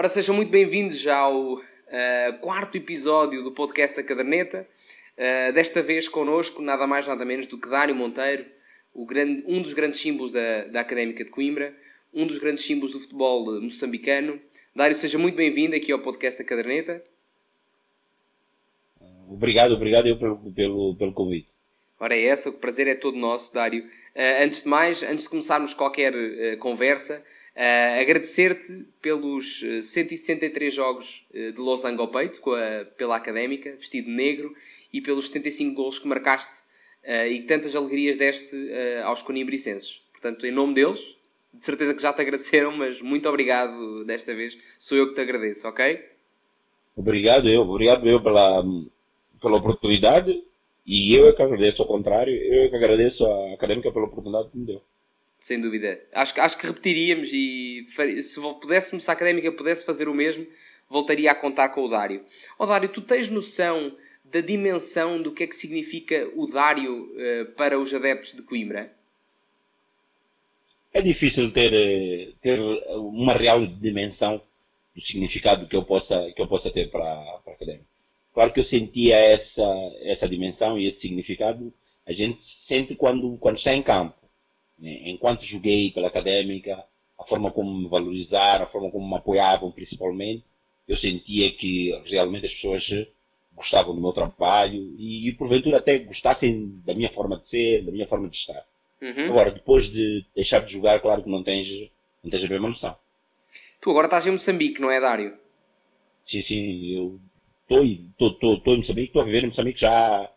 Ora, sejam muito bem-vindos ao uh, quarto episódio do podcast da Caderneta. Uh, desta vez connosco, nada mais nada menos do que Dário Monteiro, grande, um dos grandes símbolos da, da Académica de Coimbra, um dos grandes símbolos do futebol moçambicano. Dário, seja muito bem-vindo aqui ao podcast da Caderneta. Obrigado, obrigado eu pelo, pelo, pelo convite. Ora, é essa, o prazer é todo nosso, Dário. Uh, antes de mais, antes de começarmos qualquer conversa, Uh, Agradecer-te pelos 163 eh, jogos eh, de Losango ao peito a, pela Académica, vestido negro, e pelos 75 gols que marcaste uh, e tantas alegrias deste uh, aos conimbricenses. Portanto, em nome deles, de certeza que já te agradeceram, mas muito obrigado desta vez. Sou eu que te agradeço, ok? Obrigado eu, obrigado eu pela, pela oportunidade e eu é que agradeço ao contrário, eu é que agradeço à Académica pela oportunidade que me deu sem dúvida. Acho, acho que repetiríamos e se pudéssemos, se a académica pudesse fazer o mesmo, voltaria a contar com o Dário. Ó oh, Dário, tu tens noção da dimensão do que é que significa o Dário uh, para os adeptos de Coimbra? É difícil ter, eh, ter uma real dimensão do significado que eu possa, que eu possa ter para, para a académica. Claro que eu sentia essa, essa dimensão e esse significado, a gente sente quando, quando está em campo? Enquanto joguei pela académica, a forma como me valorizaram, a forma como me apoiavam principalmente, eu sentia que realmente as pessoas gostavam do meu trabalho e, e porventura até gostassem da minha forma de ser, da minha forma de estar. Uhum. Agora, depois de deixar de jogar, claro que não tens, não tens a mesma noção. Tu agora estás em Moçambique, não é, Dário? Sim, sim, eu estou em Moçambique, estou a viver em Moçambique já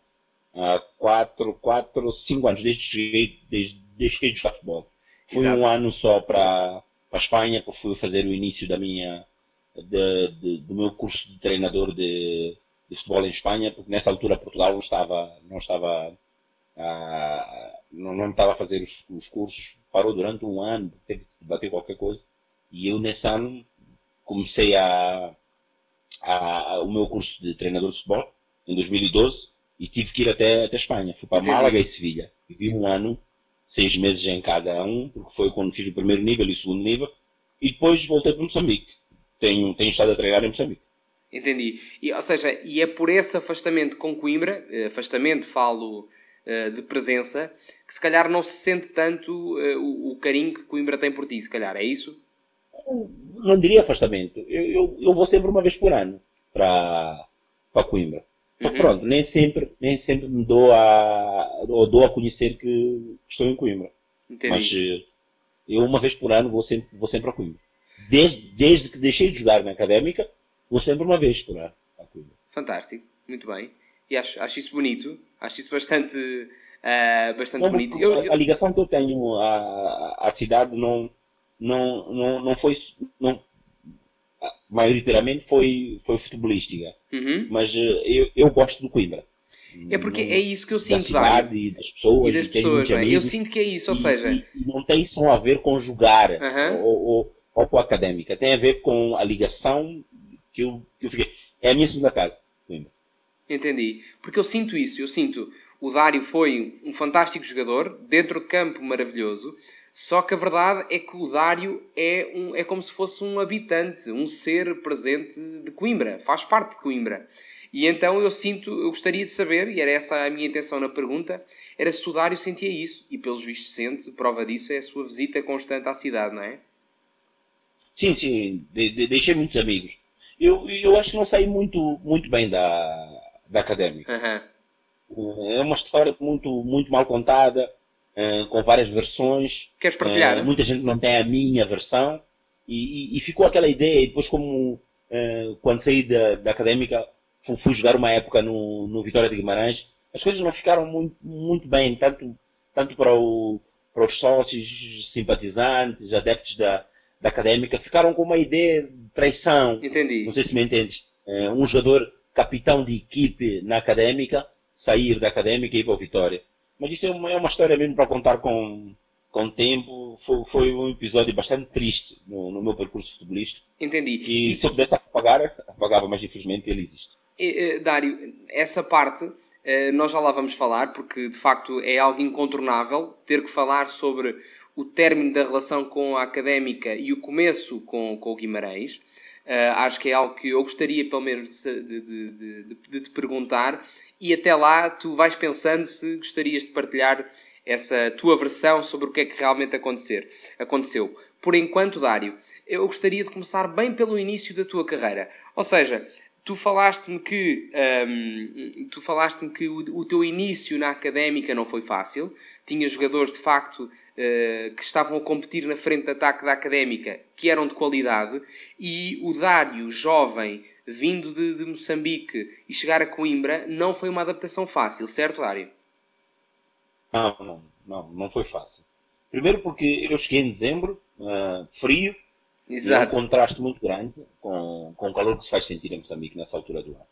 há 4, 4, 5 anos, desde que cheguei, desde deixei de jogar futebol. Fui Exato. um ano só para a Espanha, que fui fazer o início da minha, de, de, do meu curso de treinador de, de, futebol em Espanha, porque nessa altura Portugal não estava, não estava, a, não, não estava a fazer os, os, cursos, parou durante um ano, teve que debater qualquer coisa, e eu nesse ano comecei a, a, a, o meu curso de treinador de futebol, em 2012, e tive que ir até, até Espanha. Fui para Entendi. Málaga e Sevilha. Vivi um ano seis meses em cada um, porque foi quando fiz o primeiro nível e o segundo nível, e depois voltei para Moçambique. Tenho, tenho estado a treinar em Moçambique. Entendi. E, ou seja, e é por esse afastamento com Coimbra, eh, afastamento falo uh, de presença, que se calhar não se sente tanto uh, o, o, carinho que Coimbra tem por ti, se calhar, é isso? Não diria afastamento. Eu, eu, eu vou sempre uma vez por ano para, para Coimbra. Uhum. Pronto, nem sempre, nem sempre me dou a, ou dou a conhecer que estou em Coimbra. Entendi. Mas eh, eu uma vez por ano vou sempre, vou sempre a Coimbra. Desde, desde que deixei de jogar na académica, vou sempre uma vez por ano a Coimbra. Fantástico, muito bem. E acho, acho isso bonito, acho isso bastante, uh, bastante não, bonito. Eu, eu... A ligação que eu tenho à, à cidade não, não, não, não foi. Não, maioritariamente foi, foi futebolística. Uhum. Mas uh, eu, eu gosto do Coimbra. É porque é isso que eu sinto, da cidade e das pessoas. E das pessoas, é? Eu sinto que é isso, ou e, seja... E, e não tem só a ver com jogar uhum. ou, ou, ou, com a académica. Tem a ver com a ligação que eu, que eu fiquei... É a minha segunda casa, Coimbra. Entendi. Porque eu sinto isso. Eu sinto... O Dário foi um fantástico jogador, dentro de campo maravilhoso, só que a verdade é que o Dário é, um, é como se fosse um habitante, um ser presente de Coimbra, faz parte de Coimbra. E então eu sinto, eu gostaria de saber, e era essa a minha intenção na pergunta, era se o Dário sentia isso. E pelos vistos sente, prova disso é a sua visita constante à cidade, não é? Sim, sim, de, de, deixei muitos amigos. Eu, eu acho que não saí muito, muito bem da, da académica. Uhum. É uma história muito, muito mal contada uh, com várias versões. Queres partilhar? Uh, muita gente não tem a minha versão. E, e, e ficou aquela ideia, e depois como uh, quando saí da, da académica fui, fui, jogar uma época no, no Vitória de Guimarães, as coisas não ficaram muito, muito bem, tanto, tanto para, o, para os sócios, simpatizantes, adeptos da, da académica, ficaram com uma ideia de traição. Entendi. Não sei se me entendes. um jogador capitão de equipe na académica, sair da académica e ir para o Vitória. Mas isso é uma, é uma história mesmo para contar com, com o tempo. Foi, foi um episódio bastante triste no, no meu percurso futebolístico. Entendi. E, e se eu pudesse apagar, apagava, mas infelizmente ele existe. E, Dário, essa parte eh, nós já lá vamos falar, porque de facto é algo incontornável ter que falar sobre o término da relação com a académica e o começo com, com o Guimarães. Uh, acho que é algo que eu gostaria, pelo menos, de, de, de, de, te perguntar. E até lá, tu vais pensando se gostarias de partilhar essa tua versão sobre o que é que realmente acontecer, aconteceu. Por enquanto, Dário, eu gostaria de começar bem pelo início da tua carreira. Ou seja, tu falaste-me que, um, tu falaste-me que o, o, teu início na académica não foi fácil. Tinha jogadores, de facto, uh, que estavam a competir na frente de ataque da académica, que eram de qualidade, e o Dário, jovem, vindo de, de Moçambique e chegar a Coimbra, não foi uma adaptação fácil, certo, Dário? Não, não, não, não foi fácil. Primeiro porque eu cheguei em dezembro, uh, frio, Exato. E um contraste muito grande com, com o calor que se faz sentir em Moçambique nessa altura do ano.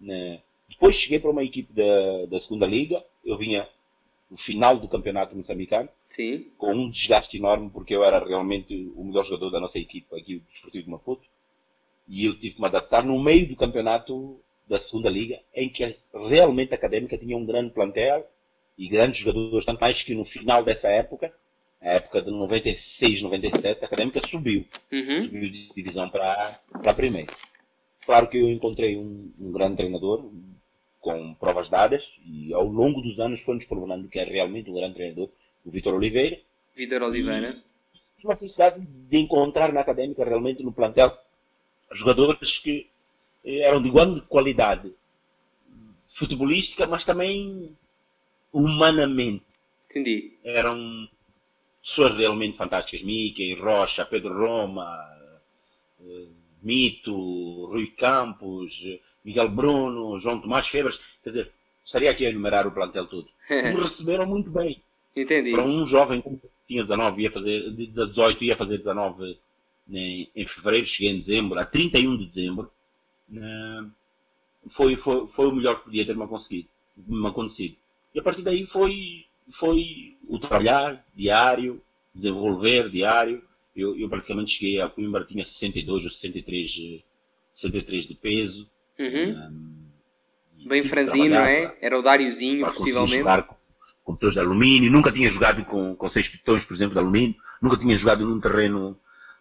Né? Depois cheguei para uma equipe da, da segunda liga, eu vinha no final do campeonato moçambicano, Sim. com um desgaste enorme, porque eu era realmente o melhor jogador da nossa equipe aqui, o Desportivo de Maputo, e eu tive que me adaptar no meio do campeonato da segunda liga, em que realmente a Académica tinha um grande plantel e grandes jogadores, tanto mais que no final dessa época, a época de 96, 97, a Académica subiu. Uhum. Subiu de divisão para a primeira. Claro que eu encontrei um, um, grande treinador com provas dadas e ao longo dos anos foi-nos provando que é realmente um grande treinador, o Vitor Oliveira. Vitor Oliveira. E uma felicidade de encontrar na Académica realmente no plantel jogadores que eram de grande qualidade futebolística, mas também humanamente. Entendi. Eram pessoas realmente fantásticas. Mickey, Rocha, Pedro Roma, eh, Mito, Rui Campos, Miguel Bruno, João Tomás Febras. Quer dizer, estaria aqui a enumerar o plantel todo. Me receberam muito bem. Entendi. Para um jovem que tinha 19, ia fazer, 18, ia fazer 19 em, em fevereiro, cheguei em dezembro, a 31 de dezembro, eh, foi, foi, foi o melhor que podia ter-me acontecido, me acontecido. E a partir daí foi foi o trabalhar diário, desenvolver diário. Eu, eu praticamente cheguei a Coimbra, tinha 62 ou 63, 63 de peso. Uhum. Um, Bem franzino, não é? Era o Dáriozinho, possivelmente. Jogar com, com pitões de alumínio. Nunca tinha jogado com, com seis pitões, por exemplo, de alumínio. Nunca tinha jogado num terreno,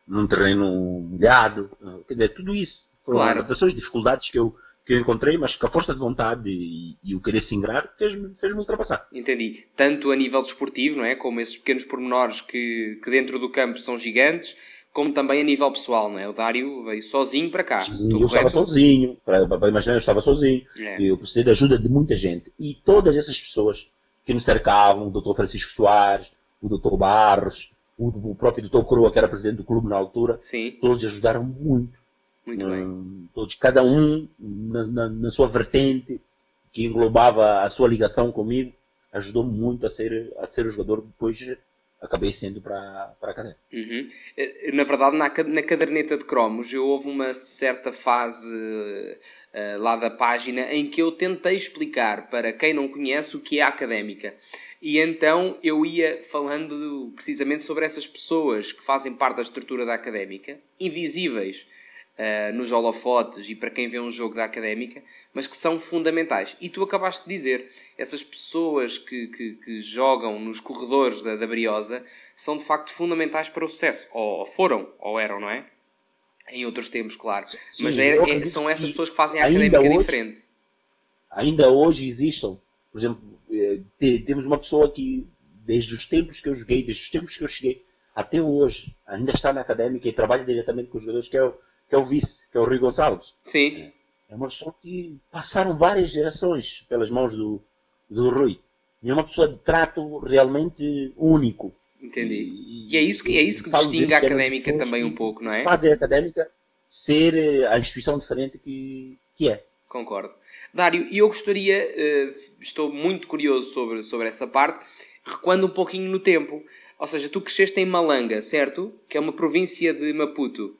num terreno molhado. Quer dizer, tudo isso. Foram claro. adaptações, dificuldades que eu, que eu encontrei, mas que a força de vontade e, e o querer se ingrar fez-me fez ultrapassar. Entendi. Tanto a nível desportivo, não é? Como esses pequenos pormenores que, que dentro do campo são gigantes, como também a nível pessoal, não é? O Dário veio sozinho para cá. Sim, eu correto? estava sozinho, para, para imaginar, eu estava sozinho. É. Eu precisei da ajuda de muita gente. E todas essas pessoas que me cercavam, o Dr. Francisco Soares, o Dr. Barros, o, o próprio Dr. Croa, que era presidente do clube na altura, Sim. todos ajudaram muito muito bem. Todos, cada um na, na, na, sua vertente, que englobava a sua ligação comigo, ajudou muito a ser, a ser o jogador que depois acabei sendo para, para a caderneta. Uhum. Eh, na verdade, na, na caderneta de cromos, eu houve uma certa fase uh, lá da página em que eu tentei explicar para quem não conhece o que é académica. E então eu ia falando precisamente sobre essas pessoas que fazem parte da estrutura da académica, invisíveis uh, nos holofotes e para quem vê um jogo da académica, mas que são fundamentais. E tu acabaste de dizer, essas pessoas que, que, que jogam nos corredores da, da Briosa são de facto fundamentais para o sucesso. Ou foram, ou eram, não é? Em outros tempos, claro. Sim, mas é, é, são essas pessoas que fazem a académica hoje, diferente. Ainda hoje existem. Por exemplo, eh, temos uma pessoa que, desde os tempos que eu joguei, desde os tempos que eu cheguei, até hoje, ainda está na académica e trabalha diretamente com os jogadores, que é o que é o vice, que é o Rui Gonçalves. Sim. É uma pessoa que passaram várias gerações pelas mãos do, do Rui. E é uma pessoa de trato realmente único. Entendi. E, é isso que, é isso que distingue a académica também um pouco, não é? Fazem a académica ser eh, a instituição diferente que, que é. Concordo. Dário, e eu gostaria, uh, estou muito curioso sobre, sobre essa parte, recuando um pouquinho no tempo. Ou seja, tu cresceste em Malanga, certo? Que é uma província de Maputo.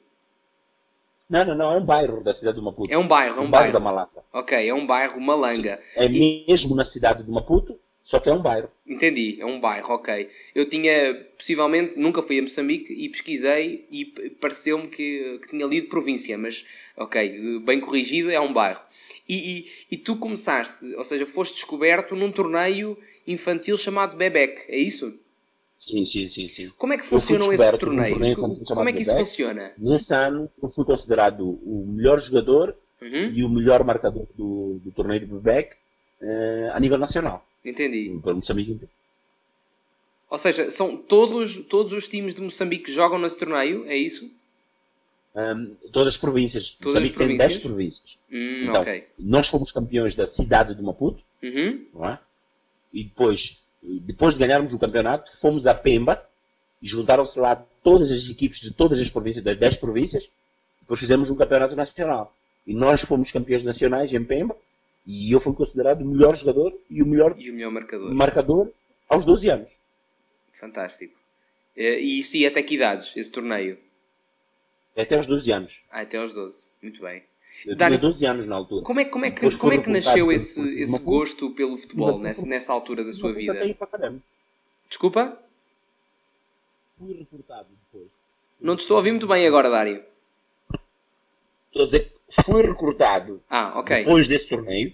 Não, não, não, é um bairro da cidade de Maputo. É um bairro, é um, um bairro. bairro. da Malanga. Ok, é um bairro Malanga. Sim. É e... mesmo na cidade de Maputo, só que é um bairro. Entendi, é um bairro, ok. Eu tinha, possivelmente, nunca fui a Moçambique e pesquisei e pareceu-me que, que tinha lido província, mas, ok, bem corrigido, é um bairro. E, e, e, tu começaste, ou seja, foste descoberto num torneio infantil chamado Bebek, é isso? Sim, sim, sim, sim. Como é que funcionam esses torneios? Como é que isso funciona? Nesse ano eu fui considerado o melhor jogador uhum. e o melhor marcador do, do torneio de Bebeck uh, a nível nacional. Entendi. Para Moçambique Ou seja, são todos, todos os times de Moçambique que jogam nesse torneio, é isso? Um, todas as províncias. Todas Moçambique as províncias? tem 10 províncias. Hum, então, okay. nós fomos campeões da cidade de Maputo, uhum. não é? E depois, depois de ganharmos o campeonato, fomos a Pemba e juntaram-se lá todas as equipes de todas as províncias, das 10 províncias, depois fizemos um campeonato nacional. E nós fomos campeões nacionais em Pemba e eu fui considerado o melhor jogador e o melhor, e o melhor marcador. marcador aos 12 anos. Fantástico. E isso ia até que idades, esse torneio? Até aos 12 anos. Ah, até aos 12. Muito bem. Eu tinha 12 anos na altura. Como é, como é que, como é que nasceu esse, esse gosto pelo futebol nessa, nessa altura da sua vida? Desculpa? Fui reportado depois. Não te estou a ouvir muito bem agora, Dário. Estou a dizer fui recrutado ah, okay. depois desse torneio.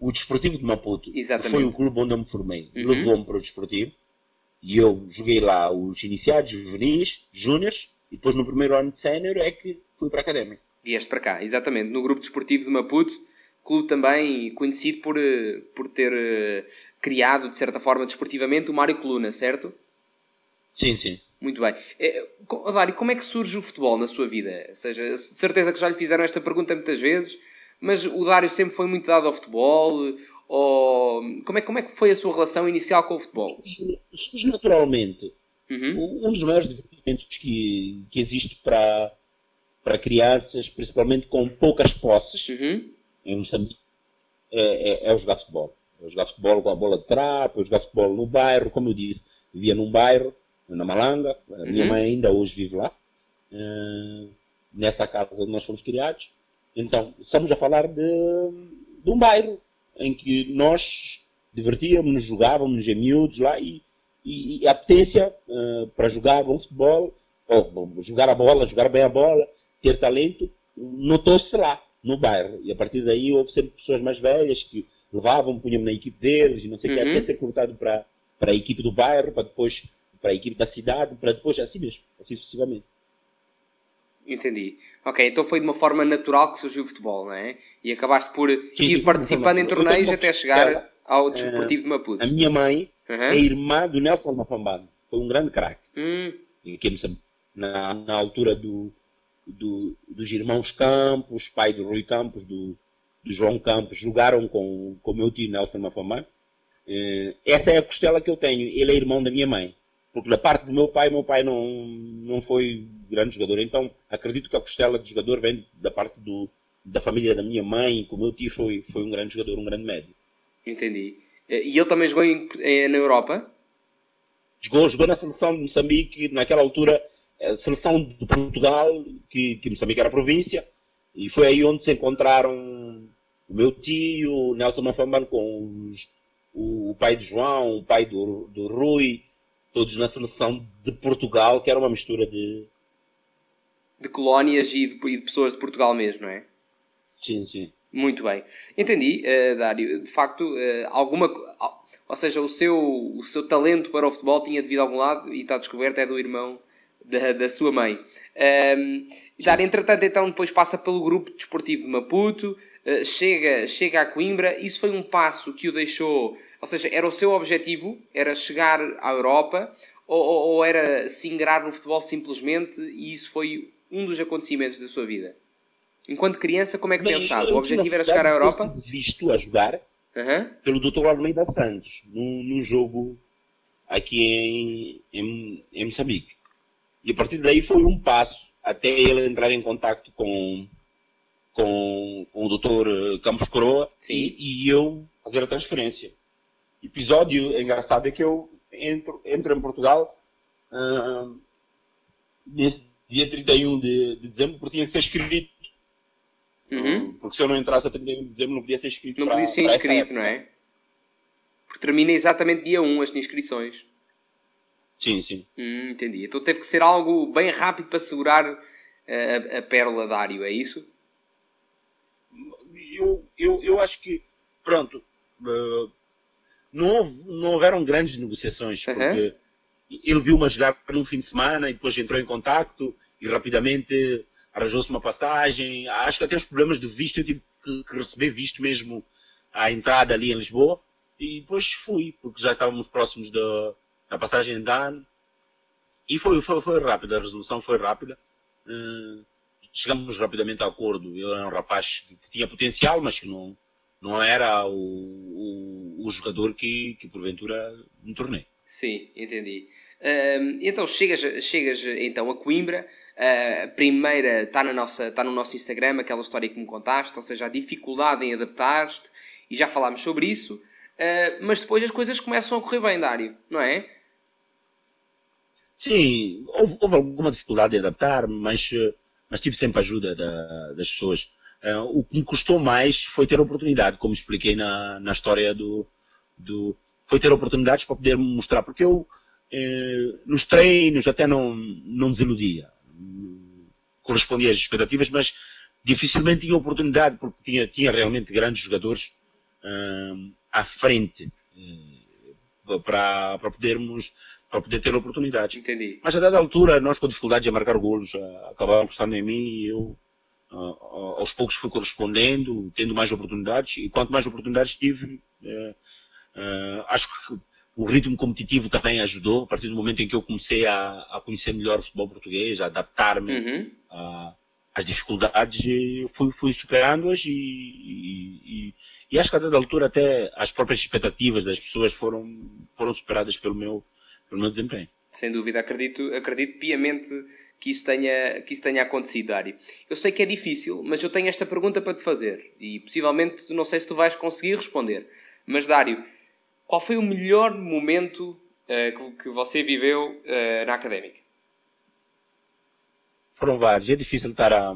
O Desportivo de Maputo Exatamente. foi o clube onde eu me formei. Uhum. Levou-me para o Desportivo. E eu joguei lá os iniciados, juvenis, júniores. E depois no primeiro ano de sénior é que fui para a Académica. Vieste para cá, exatamente. No grupo desportivo de Maputo. Clube também conhecido por, eh, por ter eh, criado, de certa forma, desportivamente, o Mário Coluna, certo? Sim, sim. Muito bem. É, Dário, como é que surge o futebol na sua vida? Ou seja, de certeza que já lhe fizeram esta pergunta muitas vezes, mas o Dário sempre foi muito dado ao futebol? Ou como é, como é que foi a sua relação inicial com o futebol? Surge naturalmente. Uhum. Um dos maiores divertimentos que, que existe para, para crianças, principalmente com poucas posses, uhum. em Moçambique, é, é, é jogar futebol. É jogar futebol com a bola de trapo, é jogar futebol no bairro, como eu disse, vivia num bairro na Malanga. A minha uhum. mãe ainda hoje vive lá, uh, nessa casa onde nós fomos criados. Então, estamos a falar de, de um bairro em que nós divertíamos, jogávamos em miúdos lá e, e, e a potência uh, para jogar bom futebol, ou, jogar a bola, jogar bem a bola, ter talento, notou-se lá, no bairro. E a partir daí houve sempre pessoas mais velhas que levavam, punham na equipe deles e não sei o uhum. que, até ser cortado para, para a equipe do bairro, para depois para a equipe da cidade, para depois assim mesmo, assim sucessivamente. Entendi. Ok, então foi de uma forma natural que surgiu o futebol, não é? E acabaste por sim, ir sim, participando em torneios até chegar ao Desportivo de Maputo. A minha mãe uhum. é irmã do Nelson Mafambado. Foi um grande craque. Hum. Na, na altura do, do, dos irmãos Campos, pai do Rui Campos, do, do João Campos, jogaram com o meu tio Nelson Mafambado. Eh, essa é a costela que eu tenho. Ele é irmão da minha mãe. Porque da parte do meu pai, meu pai não, não foi grande jogador. Então acredito que a costela de jogador vem da parte do, da família da minha mãe, que o meu tio foi, foi um grande jogador, um grande médio. Entendi. E ele também jogou em, em, na Europa? Jogou, jogou na seleção de Moçambique, naquela altura, a seleção de Portugal, que, que Moçambique era província, e foi aí onde se encontraram o meu tio, Nelson Mafamban, com os, o, o, pai de João, o pai do, do Rui, todos na seleção de Portugal, que era uma mistura de. De colónias e de, e de pessoas de Portugal mesmo, não é? Sim, sim. Muito bem. Entendi, uh, Dário. De facto, uh, alguma. Ou seja, o seu, o seu talento para o futebol tinha devido a algum lado e está descoberto é do irmão da, da sua mãe. Um, ehm, Dário, entretanto, então depois passa pelo grupo desportivo de Maputo, uh, chega, chega a Coimbra. Isso foi um passo que o deixou ou seja, era o seu objetivo? Era chegar à Europa? Ou, ou, ou era se ingrar no futebol simplesmente e isso foi um dos acontecimentos da sua vida? Enquanto criança, como é que Bem, pensava? O objetivo era chegar à Europa? Eu visto a jogar uhum. pelo Dr. Almeida Santos, num, num jogo aqui em, em, em Moçambique. E a partir daí foi um passo até ele entrar em contato com, com, com o Dr. Campos Coroa e, e, eu fazer a transferência episódio engraçado é que eu entro, entro em Portugal uh, nesse dia 31 de, de dezembro porque tinha que ser inscrito. Uhum. Porque se eu não entrasse a 31 de dezembro não podia ser inscrito. Não podia ser inscrito, não é? Porque termina exatamente dia 1 as inscrições. Sim, sim. Hum, entendi. Então teve que ser algo bem rápido para segurar a, a pérola Dário, é isso? Eu, eu, eu acho que, pronto, uh, não, não houveram grandes negociações, porque uhum. ele viu-me jogar num fim de semana e depois entrou em contacto e rapidamente arranjou-se uma passagem. Acho que até os problemas de visto eu tive que, que, receber visto mesmo à entrada ali em Lisboa e depois fui, porque já estávamos próximos da, da passagem de ano e foi, foi, foi rápida, a resolução foi rápida. Uh, chegamos rapidamente a acordo. Eu era um rapaz que tinha potencial, mas que não, não era o, o, o jogador que, que porventura me tornei. Sim, entendi. Uh, então chegas, chegas então a Coimbra. Uh, a primeira está, na nossa, está no nosso Instagram, aquela história que me contaste, ou seja, a dificuldade em adaptar-te, e já falámos sobre isso. Uh, mas depois as coisas começam a correr bem, Dário, não é? Sim, houve, houve alguma dificuldade em adaptar, mas, mas tive sempre a ajuda da, das pessoas. Uh, o que me custou mais foi ter oportunidade, como expliquei na, na história do, do. Foi ter oportunidades para poder mostrar, porque eu eh, nos treinos até não, não desiludia. Correspondia às expectativas, mas dificilmente tinha oportunidade, porque tinha, tinha realmente grandes jogadores uh, à frente para, para podermos para poder ter oportunidades. Entendi. Mas a dada altura, nós com dificuldades em marcar golos, acabaram apostando em mim e eu aos poucos fui correspondendo, tendo mais oportunidades, e quanto mais oportunidades tive, é, é, acho que o ritmo competitivo também ajudou, a partir do momento em que eu comecei a, a conhecer melhor o futebol português, a adaptar-me uhum. às dificuldades, fui, fui superando-as e, e, e, e, acho que a dada altura até as próprias expectativas das pessoas foram, foram superadas pelo meu, pelo meu desempenho. Sem dúvida, acredito, acredito piamente que isso tenha, que isso tenha acontecido, Dário. Eu sei que é difícil, mas eu tenho esta pergunta para te fazer e possivelmente não sei se tu vais conseguir responder. Mas, Dário, qual foi o melhor momento uh, que, que, você viveu uh, na académica? Foram vários, é difícil estar a.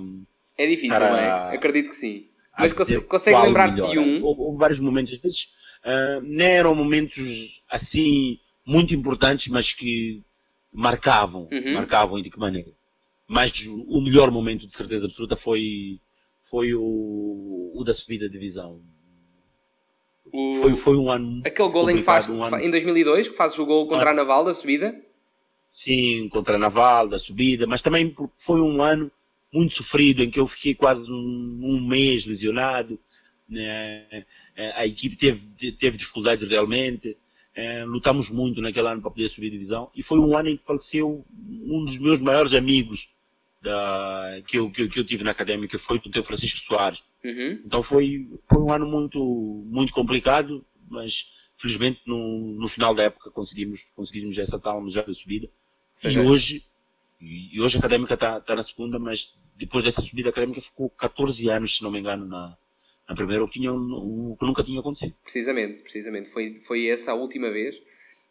É difícil, não é? Acredito que sim. Mas consegue, consegue lembrar-se de um? Houve vários momentos, às vezes uh, não eram momentos assim muito importantes, mas que marcavam, uhum. marcavam e de que maneira. Mas o melhor momento de certeza absoluta foi, foi o, o da subida de divisão. O... Foi, foi um ano. Aquele gol em, faz, um ano... em 2002, que fazes o gol contra ah. a Naval da subida? Sim, contra a Naval da subida, mas também foi um ano muito sofrido em que eu fiquei quase um, um mês lesionado. Né? A equipe teve, teve dificuldades realmente. É, lutamos muito naquele ano para poder subir a divisão e foi um ano em que faleceu um dos meus maiores amigos da, que, eu, que, que eu tive na académica, foi o teu Francisco Soares. Uhum. Então foi, foi um ano muito, muito complicado, mas felizmente no, no final da época conseguimos, conseguimos essa tal já da subida. E hoje, e hoje a académica está tá na segunda, mas depois dessa subida a académica ficou 14 anos, se não me engano, na, na primeira, o que, tinha, o que nunca tinha acontecido. Precisamente, precisamente. Foi, foi essa a última vez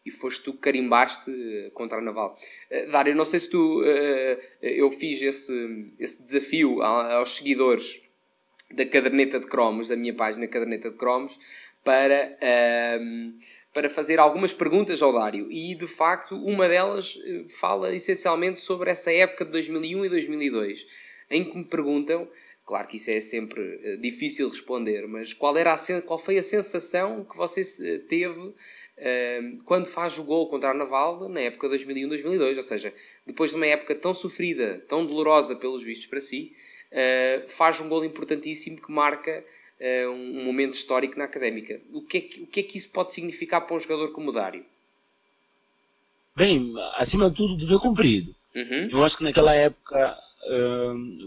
e foste tu que carimbaste eh, contra a Naval. Uh, Dário, não sei se tu. Uh, eu fiz esse, esse desafio aos seguidores da caderneta de cromos, da minha página caderneta de cromos, para, uh, para fazer algumas perguntas ao Dário. E de facto, uma delas fala essencialmente sobre essa época de 2001 e 2002, em que me perguntam Claro que isso é sempre uh, difícil responder, mas qual, era a, qual foi a sensação que você teve uh, quando faz o gol contra a Naval na época 2001-2002? Ou seja, depois de uma época tão sofrida, tão dolorosa pelos vistos para si, uh, faz um gol importantíssimo que marca um momento histórico na académica. O que, é que, o que é que isso pode significar para um jogador como o Dário? Bem, acima de tudo, dever cumprido. Uhum. Eu acho que naquela época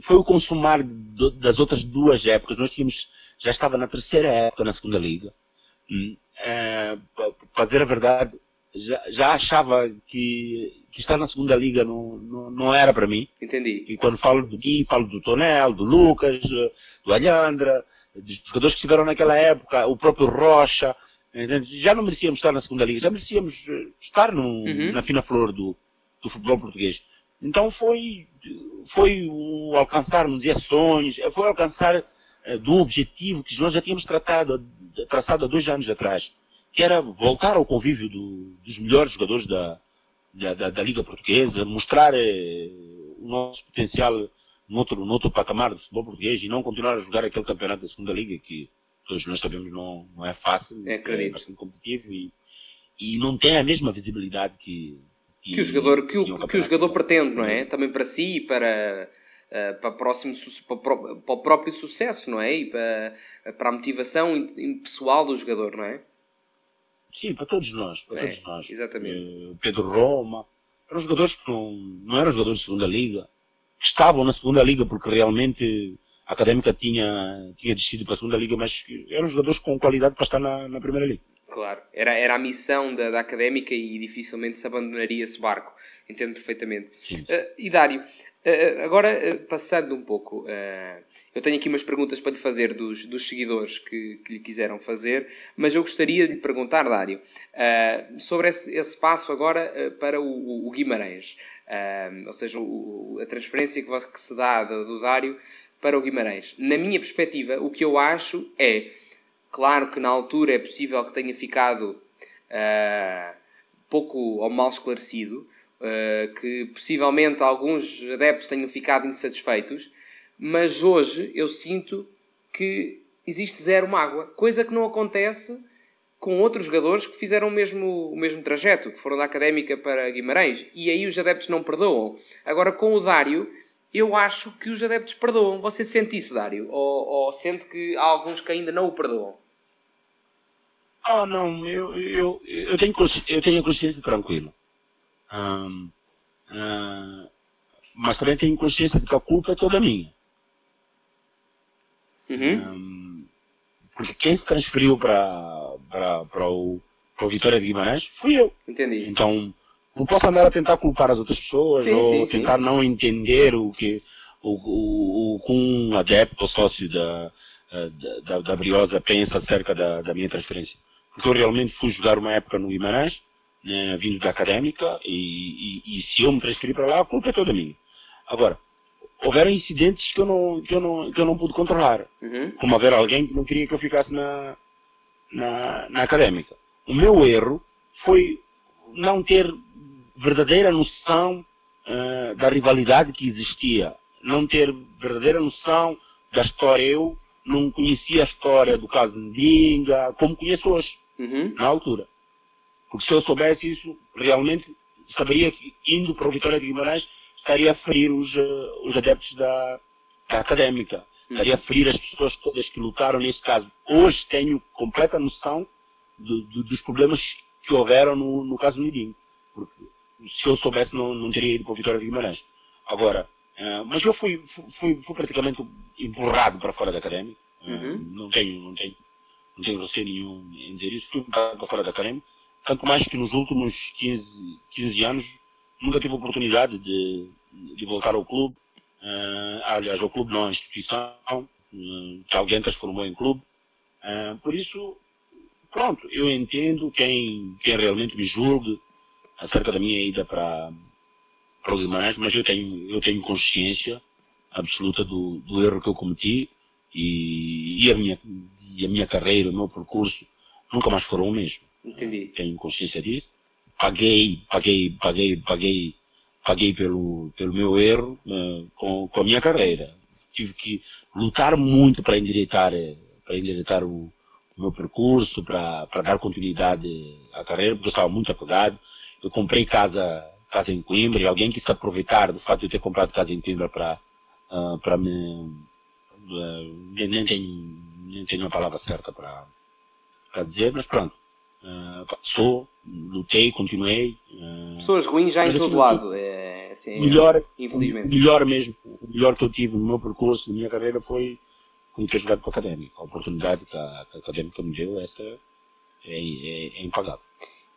foi o consumar de, das outras duas épocas. Nós tínhamos, já estava na terceira época na segunda liga. Uh, para dizer a verdade, já, já achava que, que estar na segunda liga não, não, não, era para mim. Entendi. E quando falo de mim, falo do Tonel, do Lucas, do Alhandra, dos jogadores que estiveram naquela época, o próprio Rocha. Já não merecíamos estar na segunda liga, já merecíamos estar no, uhum. na fina flor do, do futebol português. Então foi, foi o alcançarmos esses sonhos, foi alcançar uh, do objetivo que nós já tínhamos tratado, traçado há dois anos atrás, que era voltar ao convívio do, dos melhores jogadores da, da, da, da Liga Portuguesa, mostrar uh, o nosso potencial noutro, noutro patamar do futebol português e não continuar a jogar aquele campeonato da segunda Liga que, todos nós sabemos não, não é fácil, é, é bastante competitivo e, e não tem a mesma visibilidade que, que, o jogador, que o, que o jogador pretende, não é? Também para si e para, uh, para, próximo, para, o próprio sucesso, não é? E para, para a motivação pessoal do jogador, não é? Sim, para todos nós. Para é, todos nós. Exatamente. Uh, Pedro Roma, eram jogadores que não, não eram jogadores de segunda liga, que estavam na segunda liga porque realmente a Académica tinha, tinha descido para a segunda liga, mas eram jogadores com qualidade para estar na, na primeira liga. Claro, era, era a missão da, da Académica e dificilmente se abandonaria esse barco. Entendo perfeitamente. Uh, e Dário, uh, agora uh, passando um pouco, eu tenho aqui umas perguntas para lhe fazer dos, dos seguidores que, que lhe quiseram fazer, mas eu gostaria de lhe perguntar, Dário, sobre esse, esse passo agora para o, o Guimarães. ou seja, o, a transferência que, que se dá do, do Dário para o Guimarães. Na minha perspectiva, o que eu acho é, claro que na altura é possível que tenha ficado uh, pouco ou mal esclarecido, uh, que possivelmente alguns adeptos tenham ficado insatisfeitos, mas hoje eu sinto que existe zero mágoa, coisa que não acontece com outros jogadores que fizeram o mesmo, o mesmo trajeto, que foram da Académica para Guimarães, e aí os adeptos não perdoam. Agora, com o Dário, eu acho que os adeptos perdoam. Você sente isso, Dário? Ou, ou sente que há alguns que ainda não o perdoam? Ah, não, eu, eu, eu, tenho, eu tenho a consciência tranquila. Um, uh, mas também tenho consciência de que a culpa é toda minha. Uhum. Um, porque quem se transferiu para, o, o Vitória de Guimarães fui eu. Entendi. Então, não posso andar a tentar culpar as outras pessoas sim, ou sim, tentar sim. não entender o que o, o, o, um adepto ou sócio da, da, da Briosa pensa acerca da, da minha transferência. Porque eu realmente fui jogar uma época no Guimarães, né, vindo da académica, e, e, e, se eu me transferir para lá, a culpa é toda minha. Agora, houveram incidentes que eu não, que eu não, que eu não pude controlar. Uhum. Como haver alguém que não queria que eu ficasse na, na, na académica. O meu erro foi não ter verdadeira noção uh, da rivalidade que existia, não ter verdadeira noção da história. Eu não conhecia a história do caso Ndinga, como conheço hoje, uhum. na altura. Porque se eu soubesse isso, realmente saberia que indo para o Vitória de Guimarães estaria a ferir os, uh, os adeptos da, da académica, uhum. estaria a ferir as pessoas todas que lutaram nesse caso. Hoje tenho completa noção dos problemas que houveram no, no caso do Ndinga. Porque se eu soubesse, não, não teria ido para o Vitória de Guimarães. Agora, uh, mas eu fui, fui, fui praticamente empurrado para fora da academia. Uh, uhum. Não tenho, não tenho, não tenho receio nenhum em dizer isso. Fui empurrado para fora da academia. Tanto mais que nos últimos 15, 15 anos nunca tive oportunidade de, de voltar ao clube. Uh, aliás, ao clube não à instituição, que alguém transformou em clube. por isso, pronto, eu entendo quem, quem realmente me julgue, acerca da minha ida para, para o Guimarães, mas eu tenho, eu tenho consciência absoluta do, do erro que eu cometi e, e, a minha, e a minha carreira, o meu percurso nunca mais foram o mesmo. Entendi. Tenho consciência disso. Paguei, paguei, paguei, paguei, paguei pelo, pelo meu erro uh, com, com a minha carreira. Tive que lutar muito para endireitar, para endireitar o, o meu percurso, para, para dar continuidade à carreira, porque eu estava muito apegado eu comprei casa, casa em Coimbra e alguém quis aproveitar do fato de eu ter comprado casa em Coimbra para uh, para me uh, nem tenho nem tenho uma palavra certa para para dizer, mas pronto. Uh, passou, lutei, continuei. Uh, Pessoas ruins já em todo lado, é, assim, melhor, infelizmente. melhor mesmo, o melhor que eu tive no meu percurso, na minha carreira foi quando ter jogado para a Académica. A oportunidade que a, que a Académica me deu, essa é, é, é impagável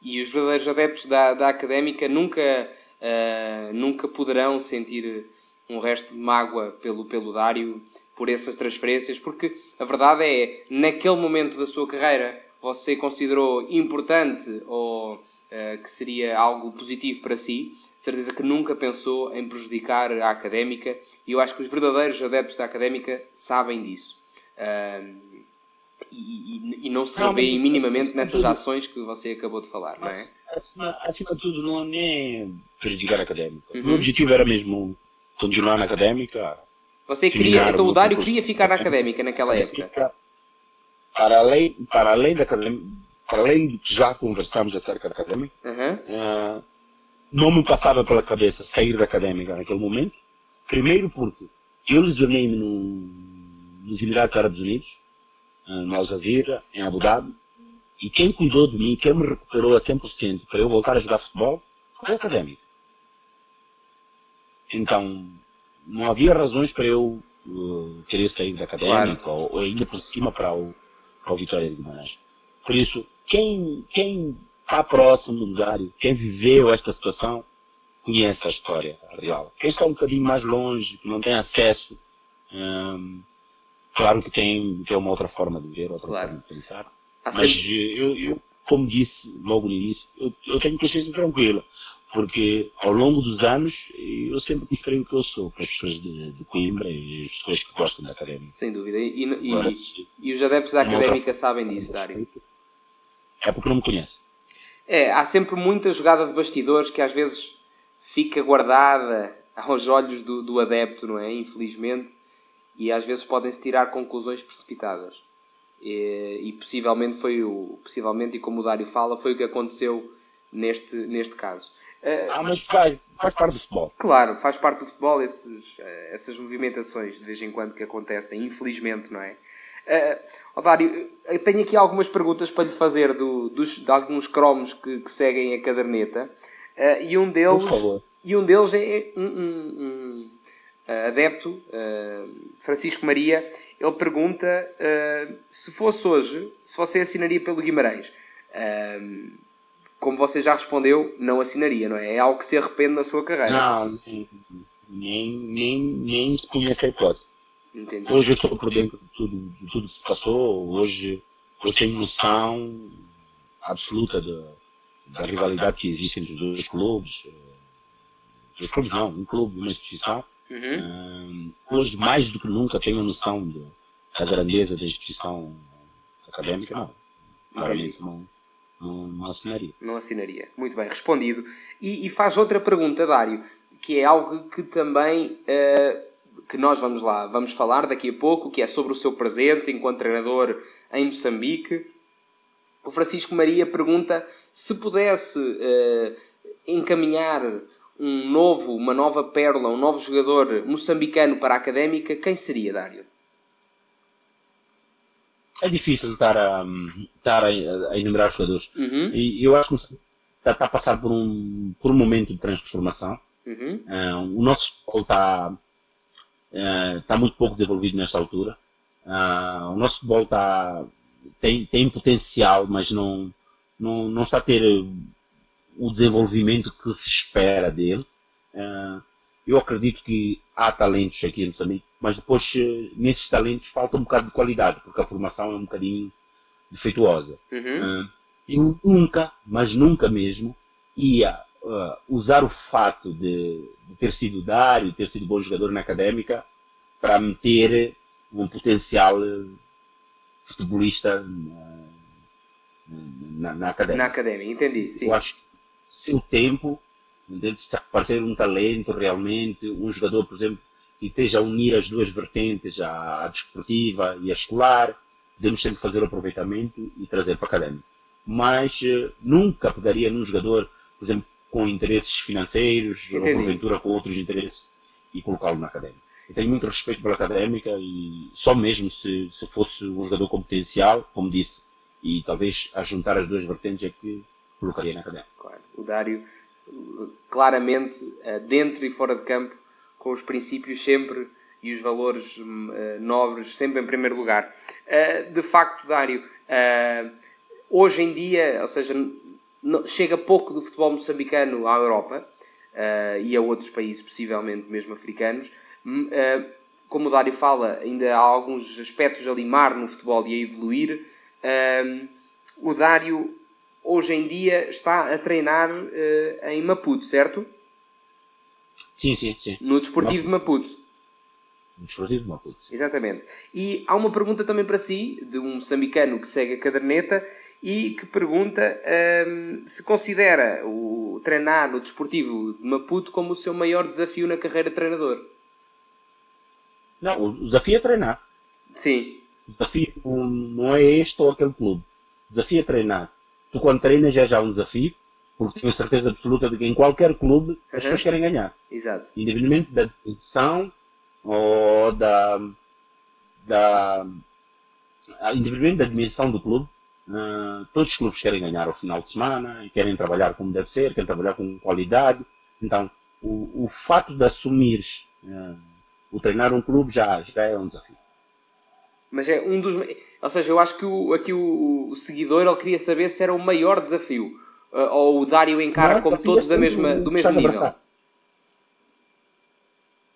e os verdadeiros adeptos da, da académica nunca, uh, nunca poderão sentir um resto de mágoa pelo, pelo Dário por essas transferências, porque a verdade é, naquele momento da sua carreira, você considerou importante ou uh, que seria algo positivo para si, de certeza que nunca pensou em prejudicar a académica, e eu acho que os verdadeiros adeptos da académica sabem disso. Uh, e, e, e não se revê minimamente nessas ações que você acabou de falar, não é? Acima, acima de tudo, não é prejudicar a académica. Uhum. O meu objetivo era mesmo continuar na académica. Você queria, então o Dário queria ficar na académica naquela época? para além, para além da para além do que já conversamos acerca da académica, uhum. uh, não me passava pela cabeça sair da académica naquele momento. Primeiro porque eu lesionei-me no, nos Emirados Árabes Unidos, uh, no Al Jazeera, em Abu Dhabi, e quem cuidou de mim, quem me recuperou a 100% para eu voltar a jogar futebol, foi a académica. Então, não havia razões para eu uh, querer sair da académica claro. ou, ou, ainda por cima para o, para o Vitória de Guimarães. Por isso, quem, quem está próximo do Dário, quem viveu esta situação, conhece a história real. Quem está um bocadinho mais longe, que não tem acesso, hum, claro que tem, tem uma outra forma de ver, outra claro. forma de pensar. Mas eu, eu, como disse logo no início, eu, eu tenho consciência tranquila porque ao longo dos anos eu sempre mostrei o que eu sou para as pessoas de, de Coimbra e as pessoas que gostam da académica. Sem dúvida. E, e, Agora, e, e os adeptos da académica sabem disso, Dário. É porque não me conhece. É, há sempre muita jogada de bastidores que às vezes fica guardada aos olhos do, do adepto, não é? Infelizmente. E às vezes podem-se tirar conclusões precipitadas. E, e, possivelmente foi o. Possivelmente, e como o Dário fala, foi o que aconteceu neste, neste caso. Uh, ah, mas faz, faz parte do futebol. Claro, faz parte do futebol esses, uh, essas movimentações de vez em quando que acontecem, infelizmente, não é? Uh, tenho aqui algumas perguntas para lhe fazer do, dos, de alguns cromos que, que seguem a caderneta uh, e um deles, e um deles é um, um, um adepto, uh, Francisco Maria, ele pergunta se fosse hoje, se você assinaria pelo Guimarães como você já respondeu, não assinaria, não é? É algo que se arrepende na sua carreira. Não, nem, nem, nem se conhece a hipótese. Entendi. Hoje eu estou por dentro de tudo, de tudo que se passou, hoje, hoje tenho noção absoluta da, da rivalidade que existe entre os dois clubes. Dois clubes não, um clube, uma instituição. Uhum. hoje, mais do que nunca, tenho noção de, da grandeza da instituição académica, não. Claramente não não, assinaria. Não assinaria. Muito bem, respondido. E, e, faz outra pergunta, Dário, que é algo que também uh, que nós vamos lá, vamos falar daqui a pouco, que é sobre o seu presente enquanto treinador em Moçambique. O Francisco Maria pergunta se pudesse uh, encaminhar um novo, uma nova pérola, um novo jogador moçambicano para a Académica, quem seria, Dário? É difícil estar a, estar a, a enumerar os jogadores. Uhum. E eu acho que está, a passar por um, por um momento de transformação. Uhum. Uh, o nosso futebol está, uh, está muito pouco desenvolvido nesta altura. Uh, o nosso futebol está, tem, tem potencial, mas não, não, não está a ter o desenvolvimento que se espera dele. eu acredito que há talentos aqui em Moçambique mas depois eh, nesses talentos falta um bocado de qualidade, porque a formação é um bocadinho defeituosa. Uhum. Uh, eu nunca, mas nunca mesmo, ia uh, usar o fato de, de, ter sido Dário, ter sido bom jogador na académica, para meter um potencial futebolista na, na, na académica. Na académica, entendi, sim. Eu acho que seu tempo, se aparecer um talento realmente, um jogador, por exemplo, e esteja a unir as duas vertentes, a, a desportiva e a escolar, podemos sempre fazer o aproveitamento e trazer para a academia. Mas uh, nunca pegaria num jogador, por exemplo, com interesses financeiros, Entendi. ou porventura com outros interesses, e colocá-lo na academia. Eu tenho muito respeito pela académica e só mesmo se, se fosse um jogador com potencial, como disse, e talvez a juntar as duas vertentes é que colocaria na académica. Claro. O Dário, claramente, eh, dentro e fora de campo, com os princípios sempre e os valores uh, nobres sempre em primeiro lugar. Uh, de facto, Dário, uh, hoje em dia, ou seja, chega pouco do futebol moçambicano à Europa e a outros países, possivelmente mesmo africanos. Hum, como o Dário fala, ainda há alguns aspectos a limar no futebol e a evoluir. o Dário, hoje em dia, está a treinar em Maputo, certo? Sim, sim, sim. No Desportivo de Maputo. No Desportivo de Maputo. Exatamente. E há uma pergunta também para si, de um moçambicano que segue a caderneta e que pergunta hum, se considera o treinar no Desportivo de Maputo como o seu maior desafio na carreira de treinador. Não, o desafio é treinar. Sim. O desafio não é este ou aquele clube. O desafio é treinar. Tu quando treinas já é já um desafio, porque tenho certeza absoluta de que em qualquer clube as uhum. pessoas querem ganhar. Exato. Independentemente da edição ou da, da independente da dimensão do clube, uh, todos os clubes querem ganhar ao final de semana, querem trabalhar como deve ser, querem trabalhar com qualidade. Então, o, o fato de assumir uh, o treinar um clube já, já é um desafio. Mas é um dos. Ou seja, eu acho que o, aqui o, o seguidor ele queria saber se era o maior desafio. Uh, ou o Dário encara como todos é da mesma, do mesmo nível. Abraçar.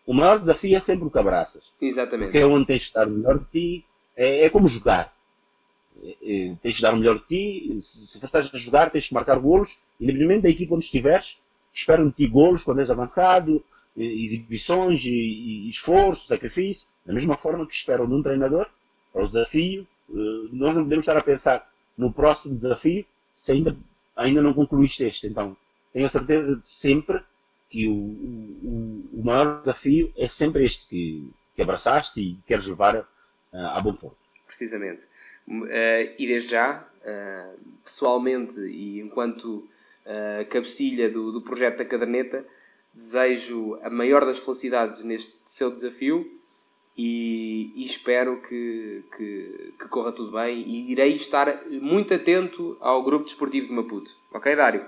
O maior desafio é sempre o que abraças. Exatamente. Porque é onde tens de estar melhor de ti. É, é como jogar. É, é, tens de dar o melhor de ti. Se, se estás a jogar, tens de marcar golos. Independente da equipa onde estiveres, esperam de ti golos quando és avançado, exibições e, e esforço, sacrifício. Da mesma forma que esperam de um treinador, para o desafio. Eh, nós não podemos estar a pensar no próximo desafio se ainda, ainda não concluíste este. Então, tenho a certeza de sempre que o, o, o maior desafio é sempre este que, que abraçaste e queres levar uh, a bom ponto. Precisamente. Uh, e desde já, uh, pessoalmente e enquanto cabecilha do, do projeto da caderneta, desejo a maior das felicidades neste seu desafio e, e espero que, que, que, corra tudo bem e irei estar muito atento ao grupo desportivo de Maputo. Ok, Dário?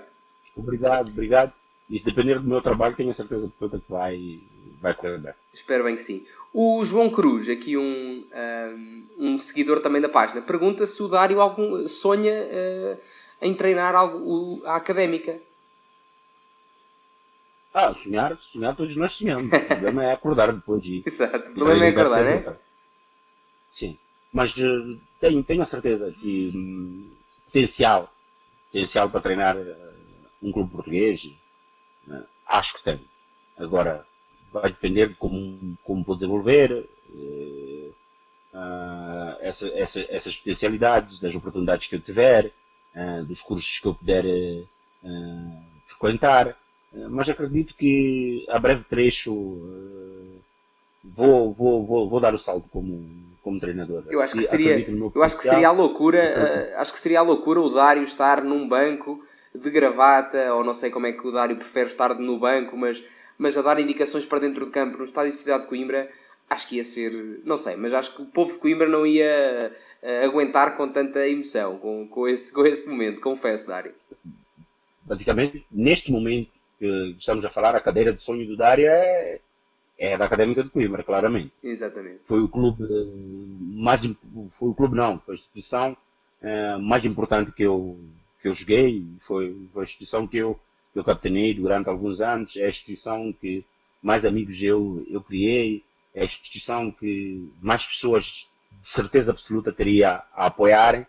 Obrigado, obrigado. E se depender do meu trabalho, tenho a certeza que vai, vai correr bem. Espero bem que sim. O João Cruz, aqui um, um, um seguidor também da página, pergunta se o Dário algum, sonha uh, em treinar algo, a académica. Ah, sonhar, sonhar todos nós sonhamos. O problema é acordar depois de. Exato, o problema é acordar, né? Sim. Mas uh, tenho, tenho a certeza que um, potencial, potencial para treinar uh, um clube português, uh, acho que tenho. Agora, vai depender de como, como vou desenvolver essa, essa, essas potencialidades, das oportunidades que eu tiver, dos cursos que eu puder frequentar. Mas acredito que a breve trecho vou, vou, vou, vou dar o salto como, como treinador. Eu acho que seria, eu acho que seria a loucura, uh, acho que seria a loucura o Dário estar num banco de gravata, ou não sei como é que o Dário prefere estar no banco, mas, mas a dar indicações para dentro de campo no estádio de Cidade de Coimbra, acho que ia ser, não sei, mas acho que o povo de Coimbra não ia uh, aguentar com tanta emoção, com, com, esse, com esse momento, confesso, Dário. Basicamente, neste momento que estamos a falar, a cadeira de sonho do Dário é, é da Académica de Coimbra, claramente. Exatamente. Foi o clube mais, foi o clube não, foi a instituição uh, mais importante que eu, que eu joguei, foi, foi a instituição que eu, que eu capitaneei durante alguns anos, é a instituição que mais amigos eu, eu criei, é a instituição que mais pessoas de certeza absoluta teria a apoiarem.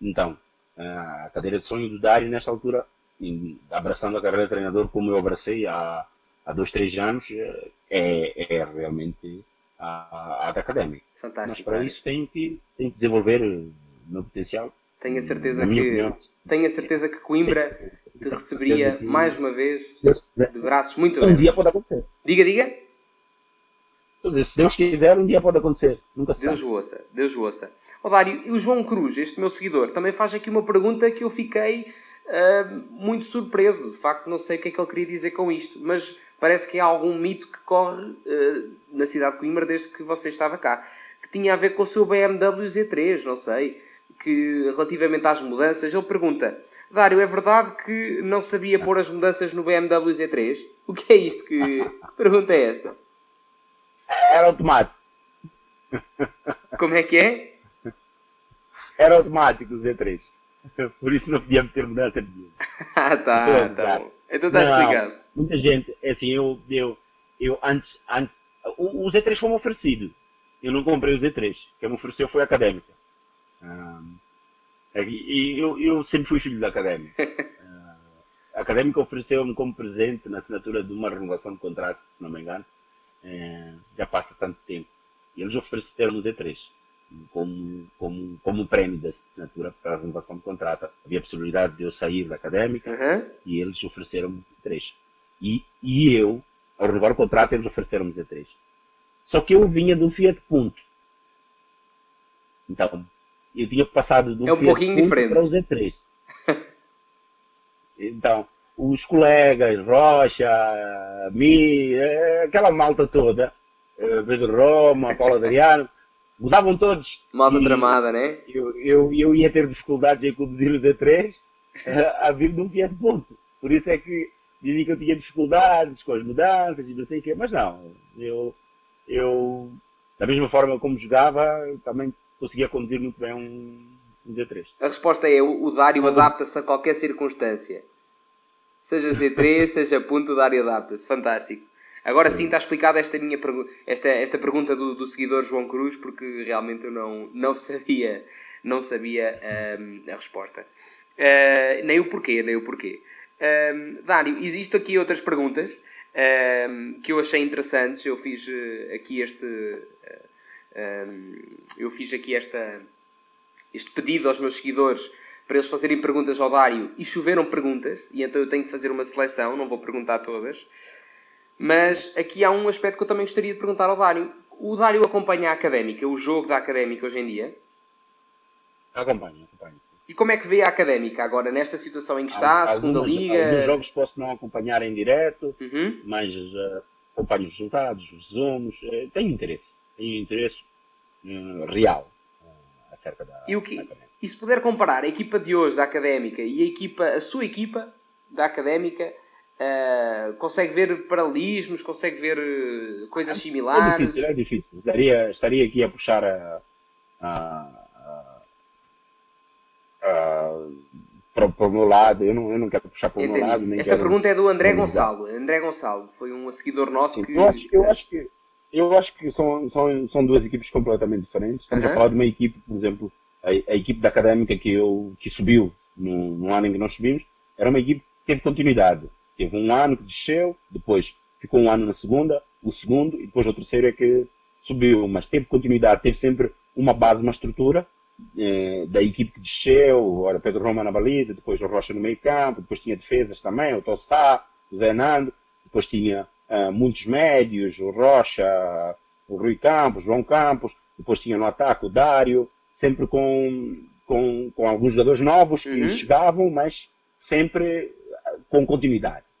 Então, a cadeira de sonho do Dário, nesta altura, abraçando a carreira de treinador como eu abracei há, há dois, três anos, é, é realmente a, a da académica. Fantástico. Mas para isso tenho que, tenho que desenvolver o meu potencial. Tenho a certeza, que, tenho a certeza que Coimbra te receberia mais uma vez de braços muito abertos. Um dia pode acontecer. Diga, diga. Se Deus quiser, um dia pode acontecer. Nunca se Deus sabe. ouça, Deus ouça. Odário, e o João Cruz, este meu seguidor, também faz aqui uma pergunta que eu fiquei uh, muito surpreso. De facto, não sei o que é que ele queria dizer com isto, mas parece que há algum mito que corre uh, na cidade de Coimbra desde que você estava cá, que tinha a ver com o seu BMW Z3, não sei, que relativamente às mudanças, ele pergunta: Dário, é verdade que não sabia pôr as mudanças no BMW Z3? O que é isto que. pergunta é esta? Era automático. Como é que é? Era automático o Z3. Por isso não podia meter mudança nenhuma. ah, tá, tá bom. Então está explicado. Muita gente, é assim, eu, eu, eu antes, antes o, o Z3 foi-me oferecido. Eu não comprei o Z3. Quem me ofereceu foi a Académica. Um, e eu, eu sempre fui filho da Académica. uh, a Académica ofereceu-me como presente na assinatura de uma renovação de contrato, se não me engano. Uh, já passa tanto tempo. E eles ofereceram o Z3 como, como, como prémio da assinatura para a renovação do contrato. Havia a possibilidade de eu sair da académica uhum. e eles ofereceram-me três. E, e eu, ao renovar o contrato, eles ofereceram-me três. Só que eu vinha do Fiat Punto. Então, eu tinha passado do é um Fiat pouquinho Punto diferente. para o Z3. então, os colegas, Rocha, Mi, eh, aquela malta toda, eh, Pedro Roma, Paulo Adriano, mudavam todos. Malta tramada, né? Eu, eu, eu ia ter dificuldades em conduzir o Z3 a vir de um Fiat Punto. Por isso é que dizia que eu tinha dificuldades com as mudanças e não sei o quê, mas não. Eu, eu, da mesma forma como jogava, também conseguia conduzir muito bem um, um Z3. A resposta é: o Dário adapta-se a qualquer circunstância. Seja Z3, seja ponto, o Dário adapta-se. Fantástico. Agora sim está explicada esta minha esta, esta pergunta do, do seguidor João Cruz, porque realmente eu não, não sabia, não sabia um, a resposta. Uh, nem o porquê, nem o porquê. Um, Dário, existem aqui outras perguntas um, que eu achei interessantes. Eu fiz uh, aqui este. Uh, eu fiz aqui esta, este pedido aos meus seguidores para eles fazerem perguntas ao Dário e choveram perguntas, e então eu tenho que fazer uma seleção, não vou perguntar todas. Mas aqui há um aspecto que eu também gostaria de perguntar ao Dário. O Dário acompanha a académica, o jogo da académica hoje em dia? Acompanho, acompanho. E como é que vê a académica agora, nesta situação em que está, a segunda liga? Alguns jogos posso não acompanhar em direto, uhum. mas uh, acompanho os resultados, os resumos. Uh, tenho interesse. Tenho interesse uh, real uh, acerca da, e o que, E se puder comparar a equipa de hoje da académica e a equipa, a sua equipa da académica, Uh, consegue ver paralelismos, consegue ver coisas similares. É difícil, é difícil. Estaria, estaria aqui a puxar a, a, uh, para, para, o meu lado, eu não, eu não quero puxar para o meu lado. Nem Esta pergunta é do André Gonçalo. André Gonçalo foi um seguidor nosso Sim, que. Eu acho, eu acho que, eu acho que são, são, são duas equipes completamente diferentes. Estamos uh -huh. a falar de uma equipe, por exemplo, a, a, equipe da académica que, eu, que subiu no, no ano em que nós subimos, era uma equipe que teve continuidade. Teve um ano que desceu, depois ficou um ano na segunda, o segundo, e depois o terceiro é que subiu. Mas teve continuidade, teve sempre uma base, uma estrutura, eh, da equipe que desceu, ora Pedro Roma na baliza, depois o Rocha no meio campo, depois tinha defesas também, o Tossá, o Zé Nando, depois tinha uh, muitos médios, o Rocha, o Rui Campos, João Campos, depois tinha no ataque o Dário, sempre com, com, com alguns jogadores novos que uhum. chegavam, mas sempre com continuidade.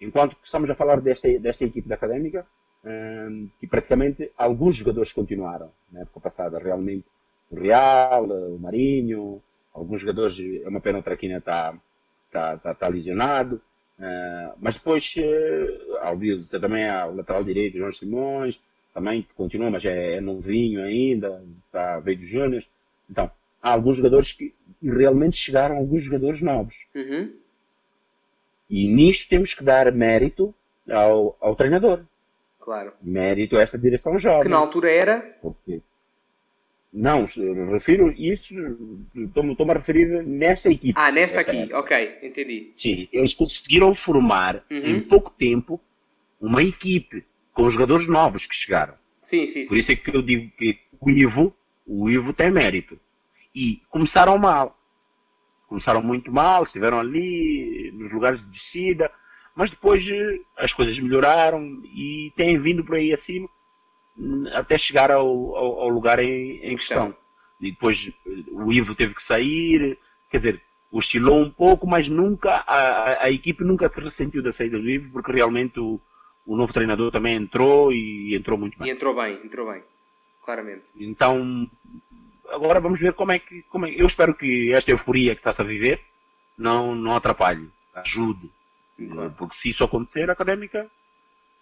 Enquanto estamos a falar desta, desta equipe da Académica, um, que praticamente alguns jogadores continuaram na época passada, realmente o Real, o Marinho, alguns jogadores, é uma pena o Traquina está tá, tá, tá lesionado, uh, mas depois uh, também há o lateral direito, João Simões, também continua, mas é, é novinho ainda, está veio dos Júnior. Então, há alguns jogadores que realmente chegaram alguns jogadores novos. Uhum. E nisto temos que dar mérito ao, ao treinador. Claro. Mérito a esta direção jovem. Que na altura era? Porque não, refiro isso, estou-me a referir nesta equipe. Ah, nesta aqui, época. ok, entendi. Sim, eles conseguiram formar uhum. em pouco tempo uma equipe com jogadores novos que chegaram. Sim, sim, sim. Por isso é que eu digo que o Ivo, o Ivo tem mérito. E começaram mal. Começaram muito mal, estiveram ali nos lugares de descida, mas depois eh, as coisas melhoraram e têm vindo por aí acima até chegar ao, ao, ao lugar em, em questão. E depois o Ivo teve que sair, quer dizer, oscilou um pouco, mas nunca a, a equipe nunca se ressentiu da saída do Ivo, porque realmente o, o novo treinador também entrou e entrou muito bem. E entrou bem, entrou bem, claramente. Então, agora vamos ver como é que. Como é, eu espero que esta euforia que está-se a viver não, não atrapalhe, ajude. Claro. Porque se isso acontecer, a académica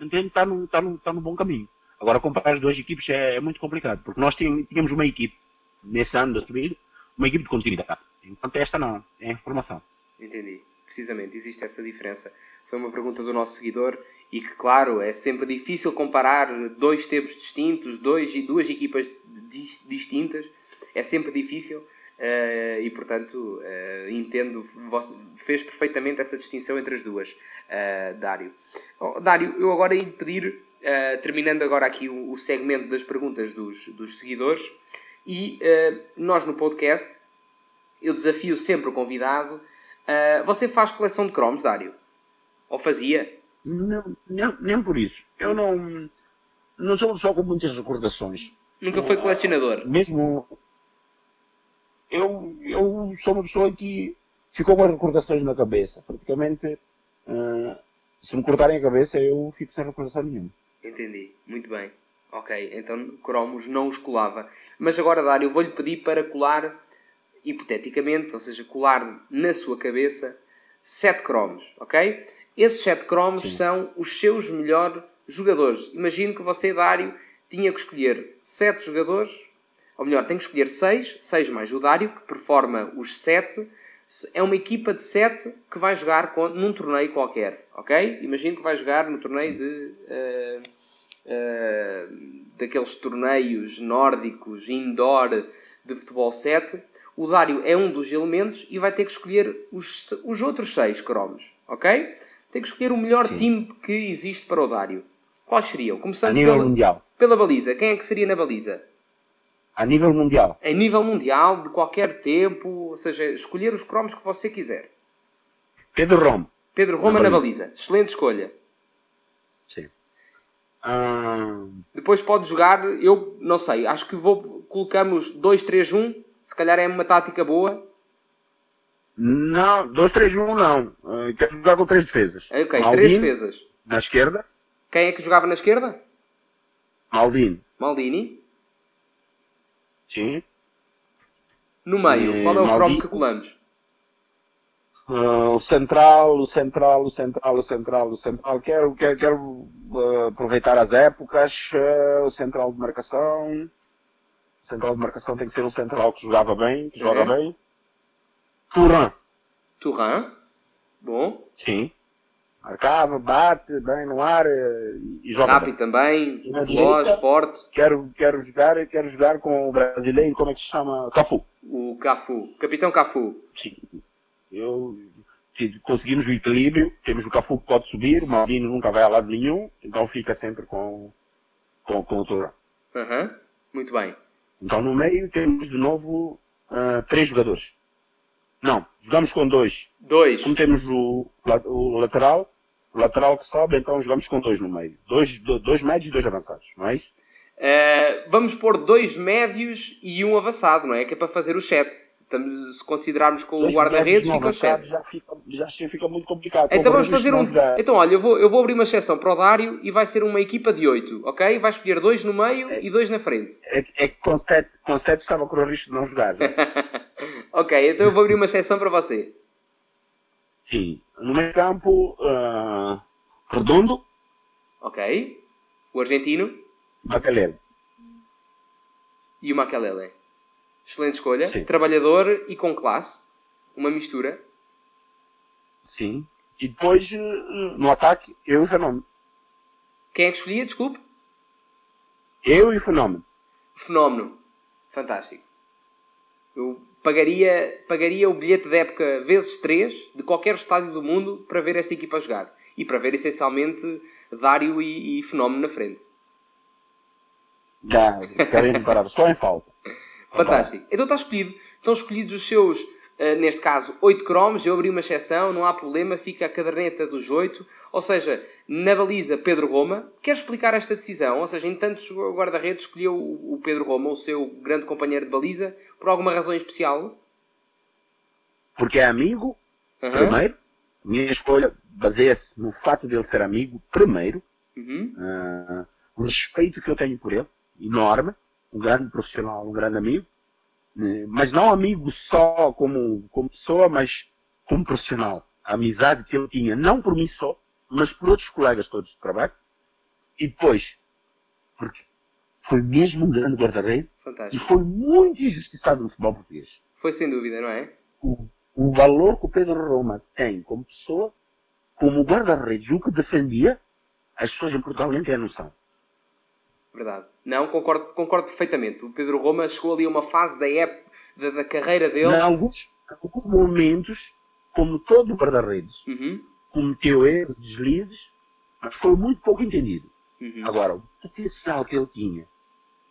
entende, está no, está no, está no bom caminho. Agora, comparar as duas equipes é, é muito complicado, porque nós tínhamos uma equipe, nesse ano da subida, uma equipe de continuidade. Enquanto esta não, é informação. Entendi. Precisamente, existe essa diferença. Foi uma pergunta do nosso seguidor e que, claro, é sempre difícil comparar dois tempos distintos, dois, duas equipas distintas. É sempre difícil. Uh, e portanto uh, entendo, fez perfeitamente essa distinção entre as duas, uh, Dário. Oh, Dário, eu agora ia pedir terminando agora aqui o, o, segmento das perguntas dos, dos seguidores. E nós no podcast, eu desafio sempre o convidado. Você faz coleção de cromos, Dário? Ou fazia? Não, não, nem por isso. Eu não, não sou só com muitas recordações. Nunca foi colecionador? Mesmo. Eu, eu sou uma pessoa que ficou com as recordações na cabeça. Praticamente, uh, se me cortarem a cabeça, eu fico sem recordação nenhuma. Entendi, muito bem. Ok, então cromos não os colava. Mas agora, Dário, eu vou-lhe pedir para colar, hipoteticamente, ou seja, colar na sua cabeça, sete cromos, ok? Esses sete cromos Sim. são os seus melhores jogadores. Imagino que você, Dário, tinha que escolher sete jogadores, ou melhor, tem que escolher seis, seis mais o Dário, que performa os sete. É uma equipa de sete que vai jogar com, num torneio qualquer, ok? Imagino que vai jogar no torneio de... Uh, uh, daqueles torneios nórdicos indoor de futebol 7, o Dário é um dos elementos e vai ter que escolher os, os outros seis cromos, ok? Tem que escolher o melhor Sim. time que existe para o Dário. Quais seriam? Começando pela, mundial. pela baliza. Quem é que seria na baliza? A nível mundial. A nível mundial, de qualquer tempo, ou seja, escolher os cromos que você quiser. Pedro Roma. Pedro Roma na baliza. Na baliza. Excelente escolha. Sim. Ah... Depois pode jogar, eu não sei, acho que vou colocamos 2-3-1, se calhar é uma tática boa. Não, 2-3-1 não. Uh, quero jogar com três defesas. Ok, Maldini, três defesas. Na esquerda. Quem é que jogava na esquerda? Maldini. Maldini. Sim. No meio, e... qual é o cromo que colamos? Uh, o central, o central, o central, o central, o central. Quero, quero, quero uh, aproveitar as épocas. Uh, o central de marcação. O central de marcação tem que ser um central que jogava bem, que joga bem. Turan. Turan. Bom. Sim. Marcava, bate bem no ar e joga Rápido bem. também, veloz, forte. Quero, quero, jogar, quero jogar com o brasileiro, como é que se chama? Cafu. O Cafu. Capitão Cafu. Sim. Eu, conseguimos o equilíbrio, temos o Cafu que pode subir, o Maldini nunca vai a lado nenhum, então fica sempre com, com, com o Tourão. Uhum. Muito bem. Então no meio temos de novo uh, três jogadores. Não, jogamos com dois. Dois. Como temos o, o lateral, lateral que sobe, então jogamos com dois no meio. Dois, dois médios e dois avançados, não é isso? Uh, vamos pôr dois médios e um avançado, não é? Que é para fazer o sete se considerarmos com o guarda-redes, fica cheio. Já fica, já fica muito complicado. Então vamos fazer um. Então, olha, eu vou, eu vou abrir uma exceção para o Dário e vai ser uma equipa de 8, ok? Vai escolher dois no meio é, e dois na frente. É, é que com 7, com 7 estava com o risco de não jogar. ok, então eu vou abrir uma exceção para você. Sim. No meio campo, uh, Redondo. Ok. O argentino. Makalele. E o Makalele. Excelente escolha. Sim. Trabalhador e com classe. Uma mistura. Sim. E depois, no ataque, eu e o Fenómeno. Quem é que escolhia? Desculpe. Eu e o Fenómeno. Fenómeno. Fantástico. Eu pagaria, pagaria o bilhete de época vezes 3 de qualquer estádio do mundo para ver esta equipa jogar. E para ver essencialmente Dário e, e Fenómeno na frente. Já, querem parar só em falta. Fantástico. Então está escolhido. Estão escolhidos os seus, neste caso, 8 cromos. Eu abri uma exceção, não há problema, fica a caderneta dos 8. Ou seja, na baliza Pedro Roma. Quer explicar esta decisão? Ou seja, em tantos guarda-redes escolheu o Pedro Roma, o seu grande companheiro de baliza, por alguma razão especial? Porque é amigo, uhum. primeiro. Minha escolha baseia-se no fato de ele ser amigo, primeiro. Uhum. Uh, o respeito que eu tenho por ele, enorme um grande profissional, um grande amigo, né? mas não amigo só como, como pessoa, mas como profissional. A amizade que ele tinha, não por mim só, mas por outros colegas todos de trabalho. E depois, porque foi mesmo um grande guarda-redes e foi muito injustiçado no futebol português. Foi sem dúvida, não é? O, o valor que o Pedro Roma tem como pessoa, como guarda-redes, o que defendia, as pessoas em Portugal nem têm a noção. Verdade. Não, concordo, concordo perfeitamente. O Pedro Roma chegou ali a uma fase da, época, da, da carreira dele. Em alguns, alguns momentos, como todo guarda-redes, uhum. cometeu erros, deslizes, mas foi muito pouco entendido. Uhum. Agora, o potencial que ele tinha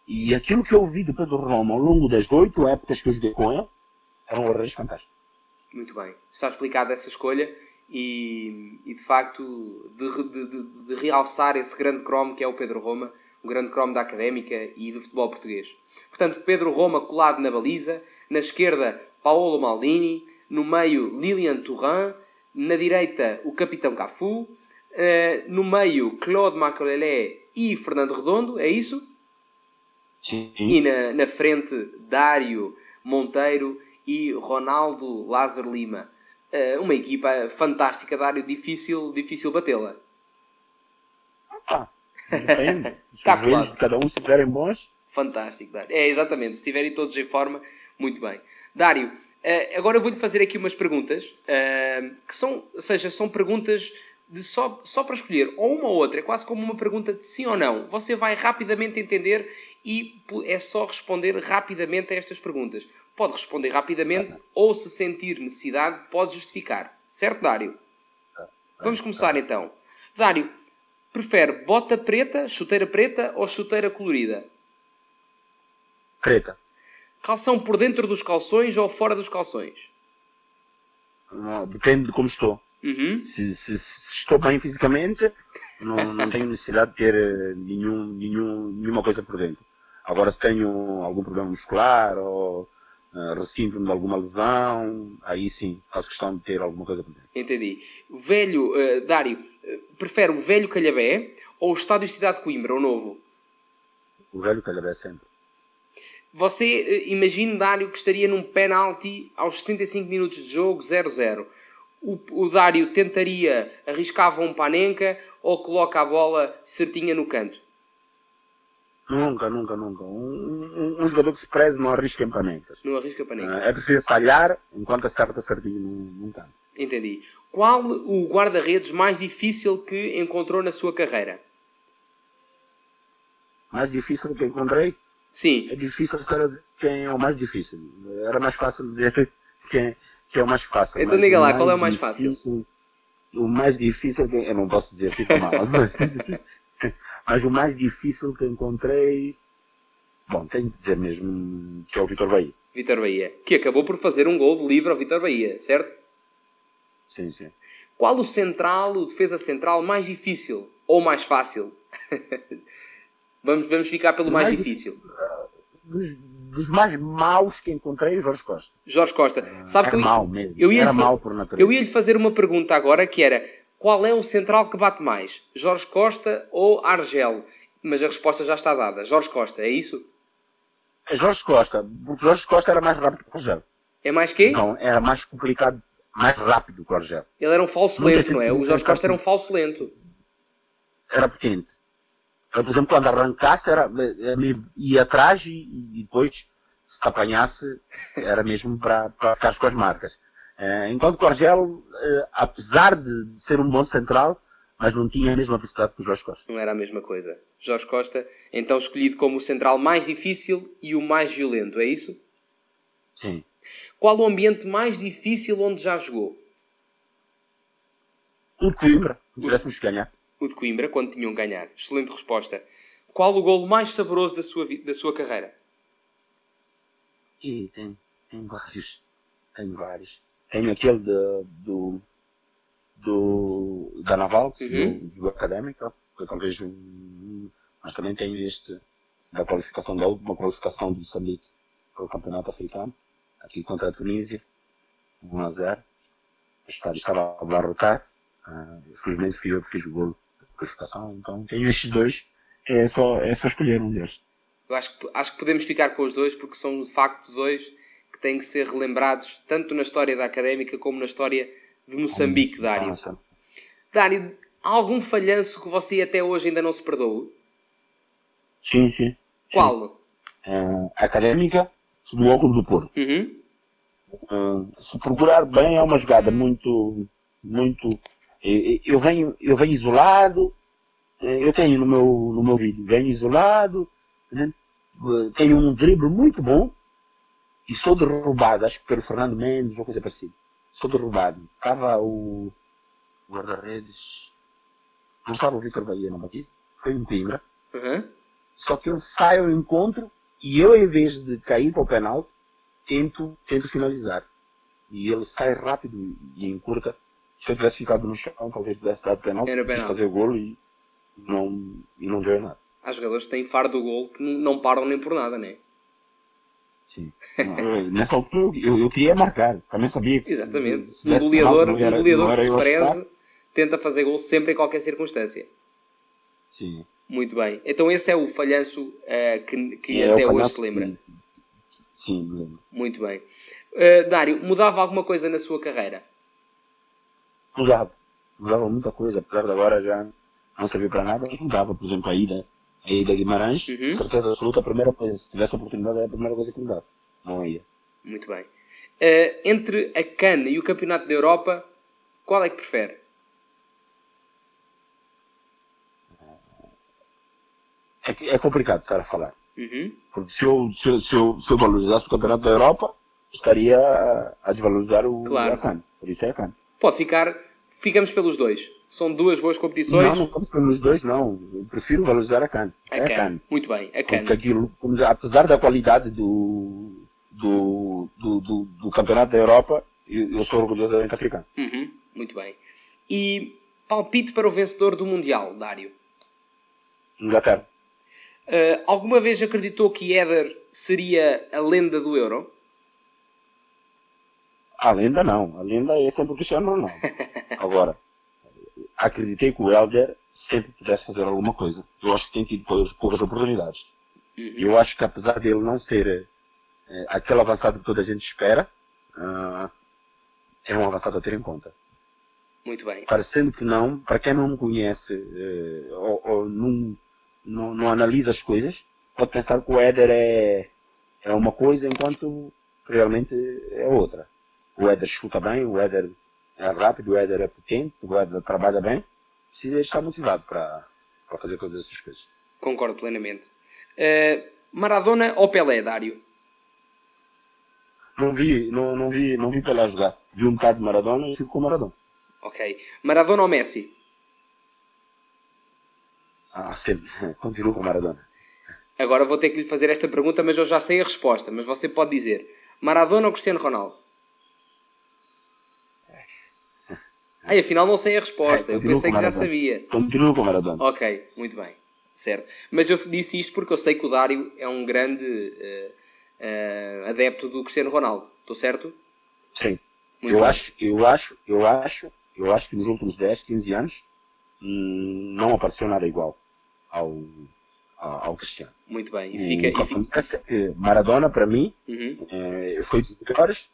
e aquilo que eu vi do Pedro Roma ao longo das oito épocas que eu joguei com ele, era um guarda-redes fantástico. Muito bem. Está explicada essa escolha e, e de facto, de, de, de, de realçar esse grande cromo que é o Pedro Roma um grande cromo da académica e do futebol português. Portanto, Pedro Roma colado na baliza, na esquerda, Paolo Maldini, no meio, Lilian Thuram, na direita, o capitão Cafu, uh, no meio, Claude Makelele e Fernando Redondo, é isso? Sim. E na, na frente, Dário Monteiro e Ronaldo Lázaro Lima. Uh, uma equipa fantástica, Dário, difícil, difícil batê-la. Ah, depende. Se tá os claro. de cada um estiverem bons. Fantástico, Dário. É, exatamente. Se estiverem todos em forma, muito bem. Dário, uh, agora eu vou-lhe fazer aqui umas perguntas, uh, que são, ou seja, são perguntas de só, só para escolher ou uma ou outra, é quase como uma pergunta de sim ou não. Você vai rapidamente entender e é só responder rapidamente a estas perguntas. Pode responder rapidamente ou, se sentir necessidade, pode justificar. Certo, Dário? Vamos começar então. Dário, prefere bota preta, chuteira preta ou chuteira colorida? Preta. Calção por dentro dos calções ou fora dos calções? Não, depende de como estou. Uhum. Se, se, se, estou bem fisicamente, não, não tenho necessidade de ter eh, nenhum, nenhum, nenhuma coisa por dentro. Agora, se tenho algum problema muscular ou uh, de alguma lesão, aí sim, faço questão de ter alguma coisa por dentro. Entendi. Velho, uh, Dário, uh, prefere o velho Calhabé ou o Estádio Cidade de Coimbra, o novo? O velho Calhabé sempre. Você uh, imagine, Dário, que estaria num penalti aos 75 minutos de jogo, 0-0 o, o Dário tentaria, arriscava um panenca ou coloca a bola certinha no canto? Nunca, nunca, nunca. Um, um, um jogador que se preze não arrisca em panecas. Não arrisca panecas. É preciso falhar enquanto acerta certinho num, num canto. Entendi. Qual o guarda-redes mais difícil que encontrou na sua carreira? Mais difícil que encontrei? Sim. É difícil saber quem é o mais difícil. Era mais fácil dizer quem, que é o mais fácil. Então diga lá, qual é o mais fácil? O mais difícil, eu não posso dizer, fica mal. mas o mais difícil que encontrei, bom, tenho que dizer mesmo que é o Vitor Bahia. Vitor Bahia, que acabou por fazer um gol de livre ao Vitor Bahia, certo? Sim, sim. Qual o central, o defesa central mais difícil ou mais fácil? vamos, vamos ficar pelo mais, mais difícil. Dos, dos mais maus que encontrei, o Jorge Costa. Jorge Costa. Sabe era que eu, mesmo. Eu ia era mau por natureza. Eu ia lhe fazer uma pergunta agora que era qual é o central que bate mais? Jorge Costa ou Argel? Mas a resposta já está dada. Jorge Costa, é isso? É Jorge Costa, porque Jorge Costa era mais rápido que o Argel. É mais quê? Não, era mais complicado, mais rápido que o Argel. Ele era um falso lento, não é? O Jorge Costa era um falso lento. Era potente. Por exemplo, quando arrancasse, era, ia atrás e, e depois, se te apanhasse, era mesmo para, para ficar com as marcas. Uh, enquanto que o Argel, uh, apesar de, ser um bom central, mas não tinha a mesma velocidade que o Jorge Costa. Não era a mesma coisa. Jorge Costa, então escolhido como o central mais difícil e o mais violento, é isso? Sim. Qual o ambiente mais difícil onde já jogou? O de Coimbra, se tivéssemos que ganhar o de Coimbra, quando tinham ganhar. Excelente resposta. Qual o golo mais saboroso da sua, da sua carreira? E tem, tem vários. Tenho vários. Tenho aquele de, do, do, da Naval, uhum. do, do Académico, que eu talvez. Mas também tenho este da qualificação da última qualificação do Moçambique para o Campeonato Africano, aqui contra a Tunísia, 1 a 0. O estádio estava a abarrotar. Uh, felizmente fui eu que fiz o golo classificação. Então tenho estes dois, é só, é só escolher um deles. Eu acho que, acho que podemos ficar com os dois porque são de facto dois que têm que ser relembrados tanto na história da académica como na história de Moçambique, Dário. Dário, há algum falhanço que você até hoje ainda não se perdoou? Sim, sim. Qual? Uh, académica do óculos do Porto. Uhum. Uh, se procurar bem, é uma jogada muito, muito eu venho, eu venho isolado, eh, eu tenho no meu, no meu vídeo, venho isolado, né? tenho um drible muito bom e sou derrubado, acho que pelo Fernando Mendes ou coisa parecida. Sou derrubado. Estava o guarda-redes, não estava o Vitor Bahia na batista, foi um Coimbra. Uhum. Só que ele sai ao encontro e eu, em vez de cair para o penalti, tento, tento finalizar. E ele sai rápido e encurta se eu tivesse ficado no chão, talvez tivesse dado penalti, Era penalti. fazer o golo e não, e não deu nada. há jogadores que têm faro do gol que não param nem por nada, não é? Sim. Nessa altura eu, eu queria marcar, também sabia que. Exatamente. Se, um goleador, um goleador que se preze tenta fazer gol sempre em qualquer circunstância. Sim. Muito bem. Então esse é o falhanço uh, que, que é até hoje se lembra. Sim, me lembro. Muito bem. Uh, Dário, mudava alguma coisa na sua carreira? Mudava. Mudava muita coisa, apesar de agora já não servir para nada, mas mudava, por exemplo, a ida. A ida a Guimarães, uhum. certeza absoluta, a primeira coisa, se tivesse oportunidade, é a primeira coisa que mudava. Não ia. Muito bem. Uh, entre a CAN e o Campeonato da Europa, qual é que prefere? é, é complicado estar a falar. Uhum. Porque se eu, se, eu, se, eu, se eu valorizasse o Campeonato da Europa, estaria a, a desvalorizar o claro. a CAN. Por isso é a CAN. Pode ficar, ficamos pelos dois. São duas boas competições. Não, não ficamos pelos dois, não. Eu prefiro valorizar a CAN. A é a CAN. Muito bem, a CAN. Porque aquilo, apesar da qualidade do, do, do, do, do Campeonato da Europa, eu, eu sou orgulhosamente africano. Uhum. Muito bem. E palpite para o vencedor do Mundial, Dário? Inglaterra. Uh, alguma vez acreditou que Éder seria a lenda do Euro? A lenda não. A lenda é sempre o Cristiano Ronaldo. Agora, acreditei que o Helder sempre pudesse fazer alguma coisa. Eu acho que tem tido poucas, poucas oportunidades. Uhum. Eu acho que apesar dele não ser uh, aquele avançado que toda a gente espera, uh, é um avançado a ter em conta. Muito bem. Parecendo que não, para quem não me conhece uh, ou, ou não não, não analisa as coisas, pode pensar que o Éder é, é uma coisa enquanto realmente é outra. O Éder chuta bem, o Éder é rápido, o Éder é potente, o Éder trabalha bem. Precisa estar motivado para, para fazer todas essas coisas. Concordo plenamente. Uh, Maradona ou Pelé, Dário? Não vi, não, não vi, não vi Pelé jogar. Vi um bocado de Maradona e fico com Maradona. Ok. Maradona ou Messi? Ah, sempre. Continuo com Maradona. Agora vou ter que lhe fazer esta pergunta, mas eu já sei a resposta. Mas você pode dizer: Maradona ou Cristiano Ronaldo? Ai, afinal não sei a resposta. É, eu pensei que já sabia. Continuo com Maradona. Ok, muito bem. Certo. Mas eu disse isto porque eu sei que o Dário é um grande uh, uh, adepto do Cristiano Ronaldo. Estou certo? Sim. Muito eu bem. acho, eu acho, eu acho, eu acho que nos últimos 10, 15 anos hum, não apareceu nada igual ao, ao, Cristiano. Muito bem. E fica, e fica... Maradona, para mim, uhum. é, foi dos melhores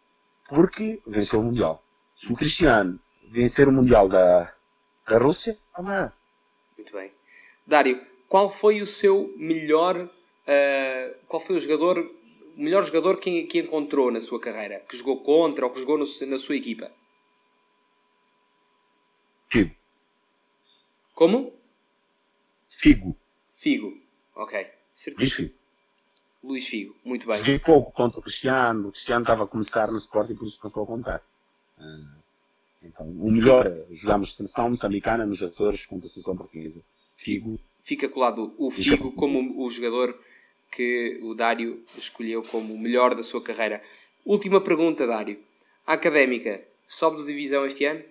porque venceu o Mundial. Se o Cristiano vencer o Mundial da, da Rússia, não Muito bem. Dário, qual foi o seu melhor. Uh, qual foi o jogador. O melhor jogador que, que encontrou na sua carreira? Que jogou contra ou que jogou no, na sua equipa? Figo. Como? Figo. Figo, ok. Certíssimo. Luís Figo. Luís Figo, muito bem. Joguei pouco contra o Cristiano, o Cristiano estava a começar no Sport e por isso não estou a contar. Ah, então, o melhor, jogámos seleção moçambicana nos Açores contra a seleção portuguesa. Figo. Fica colado o Figo como o jogador que o Dário escolheu como o melhor da sua carreira. Última pergunta, Dário. A Académica sobe de divisão este ano?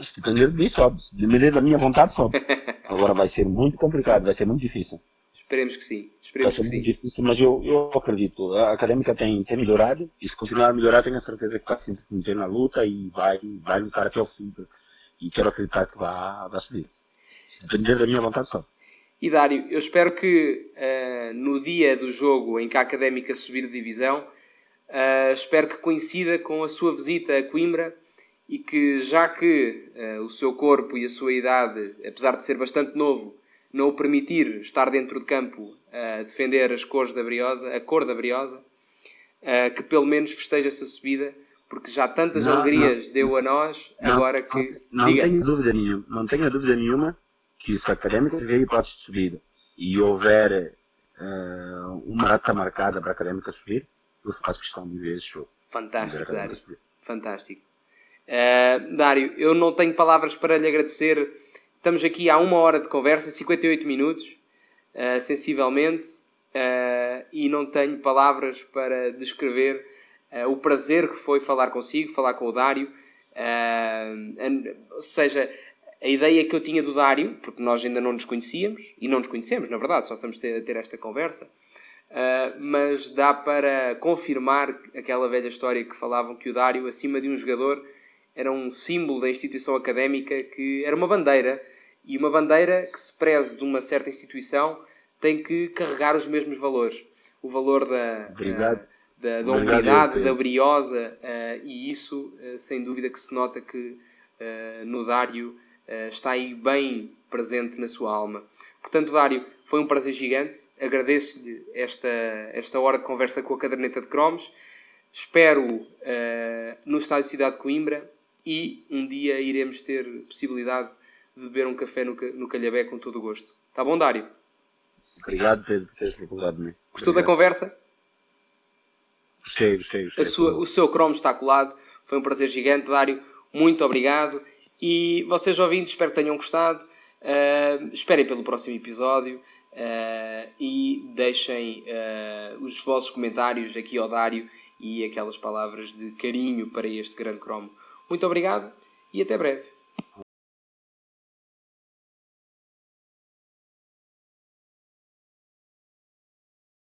Se depender de mim, sobe. Se depender da minha vontade, sobe. Agora vai ser muito complicado, vai ser muito difícil. Esperemos que sim. Esperemos vai ser que muito sim. difícil, mas eu, eu acredito. A académica tem, tem melhorado e se continuar a melhorar, tenho a certeza que vai se meter na luta e vai, vai lutar até o fim. E quero acreditar que vai, vai subir. Se depender da minha vontade, sobe. E Dário, eu espero que uh, no dia do jogo em que a Académica subir de divisão, uh, espero que coincida com a sua visita a Coimbra e que já que uh, o seu corpo e a sua idade, apesar de ser bastante novo, não o permitir estar dentro de campo a defender as cores da Briosa, a cor da Briosa, que pelo menos festeje essa subida, porque já tantas não, alegrias não, deu a nós, não, agora que... Não, não tenho dúvida nenhuma, não tenho dúvida nenhuma que se a Académica tiver hipótese de subida e houver uh, uma data marcada para a Académica subir, eu faço questão de ver esse jogo. Fantástico, Dário. Fantástico. Uh, Dário, eu não tenho palavras para lhe agradecer. Estamos aqui há uma hora de conversa, 58 minutos, uh, sensivelmente, uh, e não tenho palavras para descrever o prazer que foi falar consigo, falar com o Dário. ou seja, A ideia que eu tinha do Dário, porque nós ainda não nos conhecíamos, e não nos conhecemos, na verdade, só estamos a ter esta conversa, uh, mas dá para confirmar aquela velha história que falavam que o Dário, acima de um jogador, era um símbolo da instituição académica que era uma bandeira, e uma bandeira que se preze de uma certa instituição tem que carregar os mesmos valores. O valor da, uh, da, da humildade, da briosa, uh, e isso, sem dúvida, que se nota que no Dário uh, está aí bem presente na sua alma. Portanto, Dário, foi um prazer gigante. Agradeço-lhe esta, esta hora de conversa com a caderneta de cromos. Espero uh, no estádio Cidade de Coimbra e um dia iremos ter possibilidade de beber um café no, no Calhabé com todo o gosto. Está bom, Dário? Obrigado por teres procurado-me. Gostou da conversa? Gostei, gostei, gostei. o seu cromo está colado. Foi um prazer gigante, Dário. Muito obrigado. E vocês ouvintes, espero que tenham gostado. Uh, esperem pelo próximo episódio uh, e deixem uh, os vossos comentários aqui ao Dário e aquelas palavras de carinho para este grande cromo. Muito obrigado e até breve.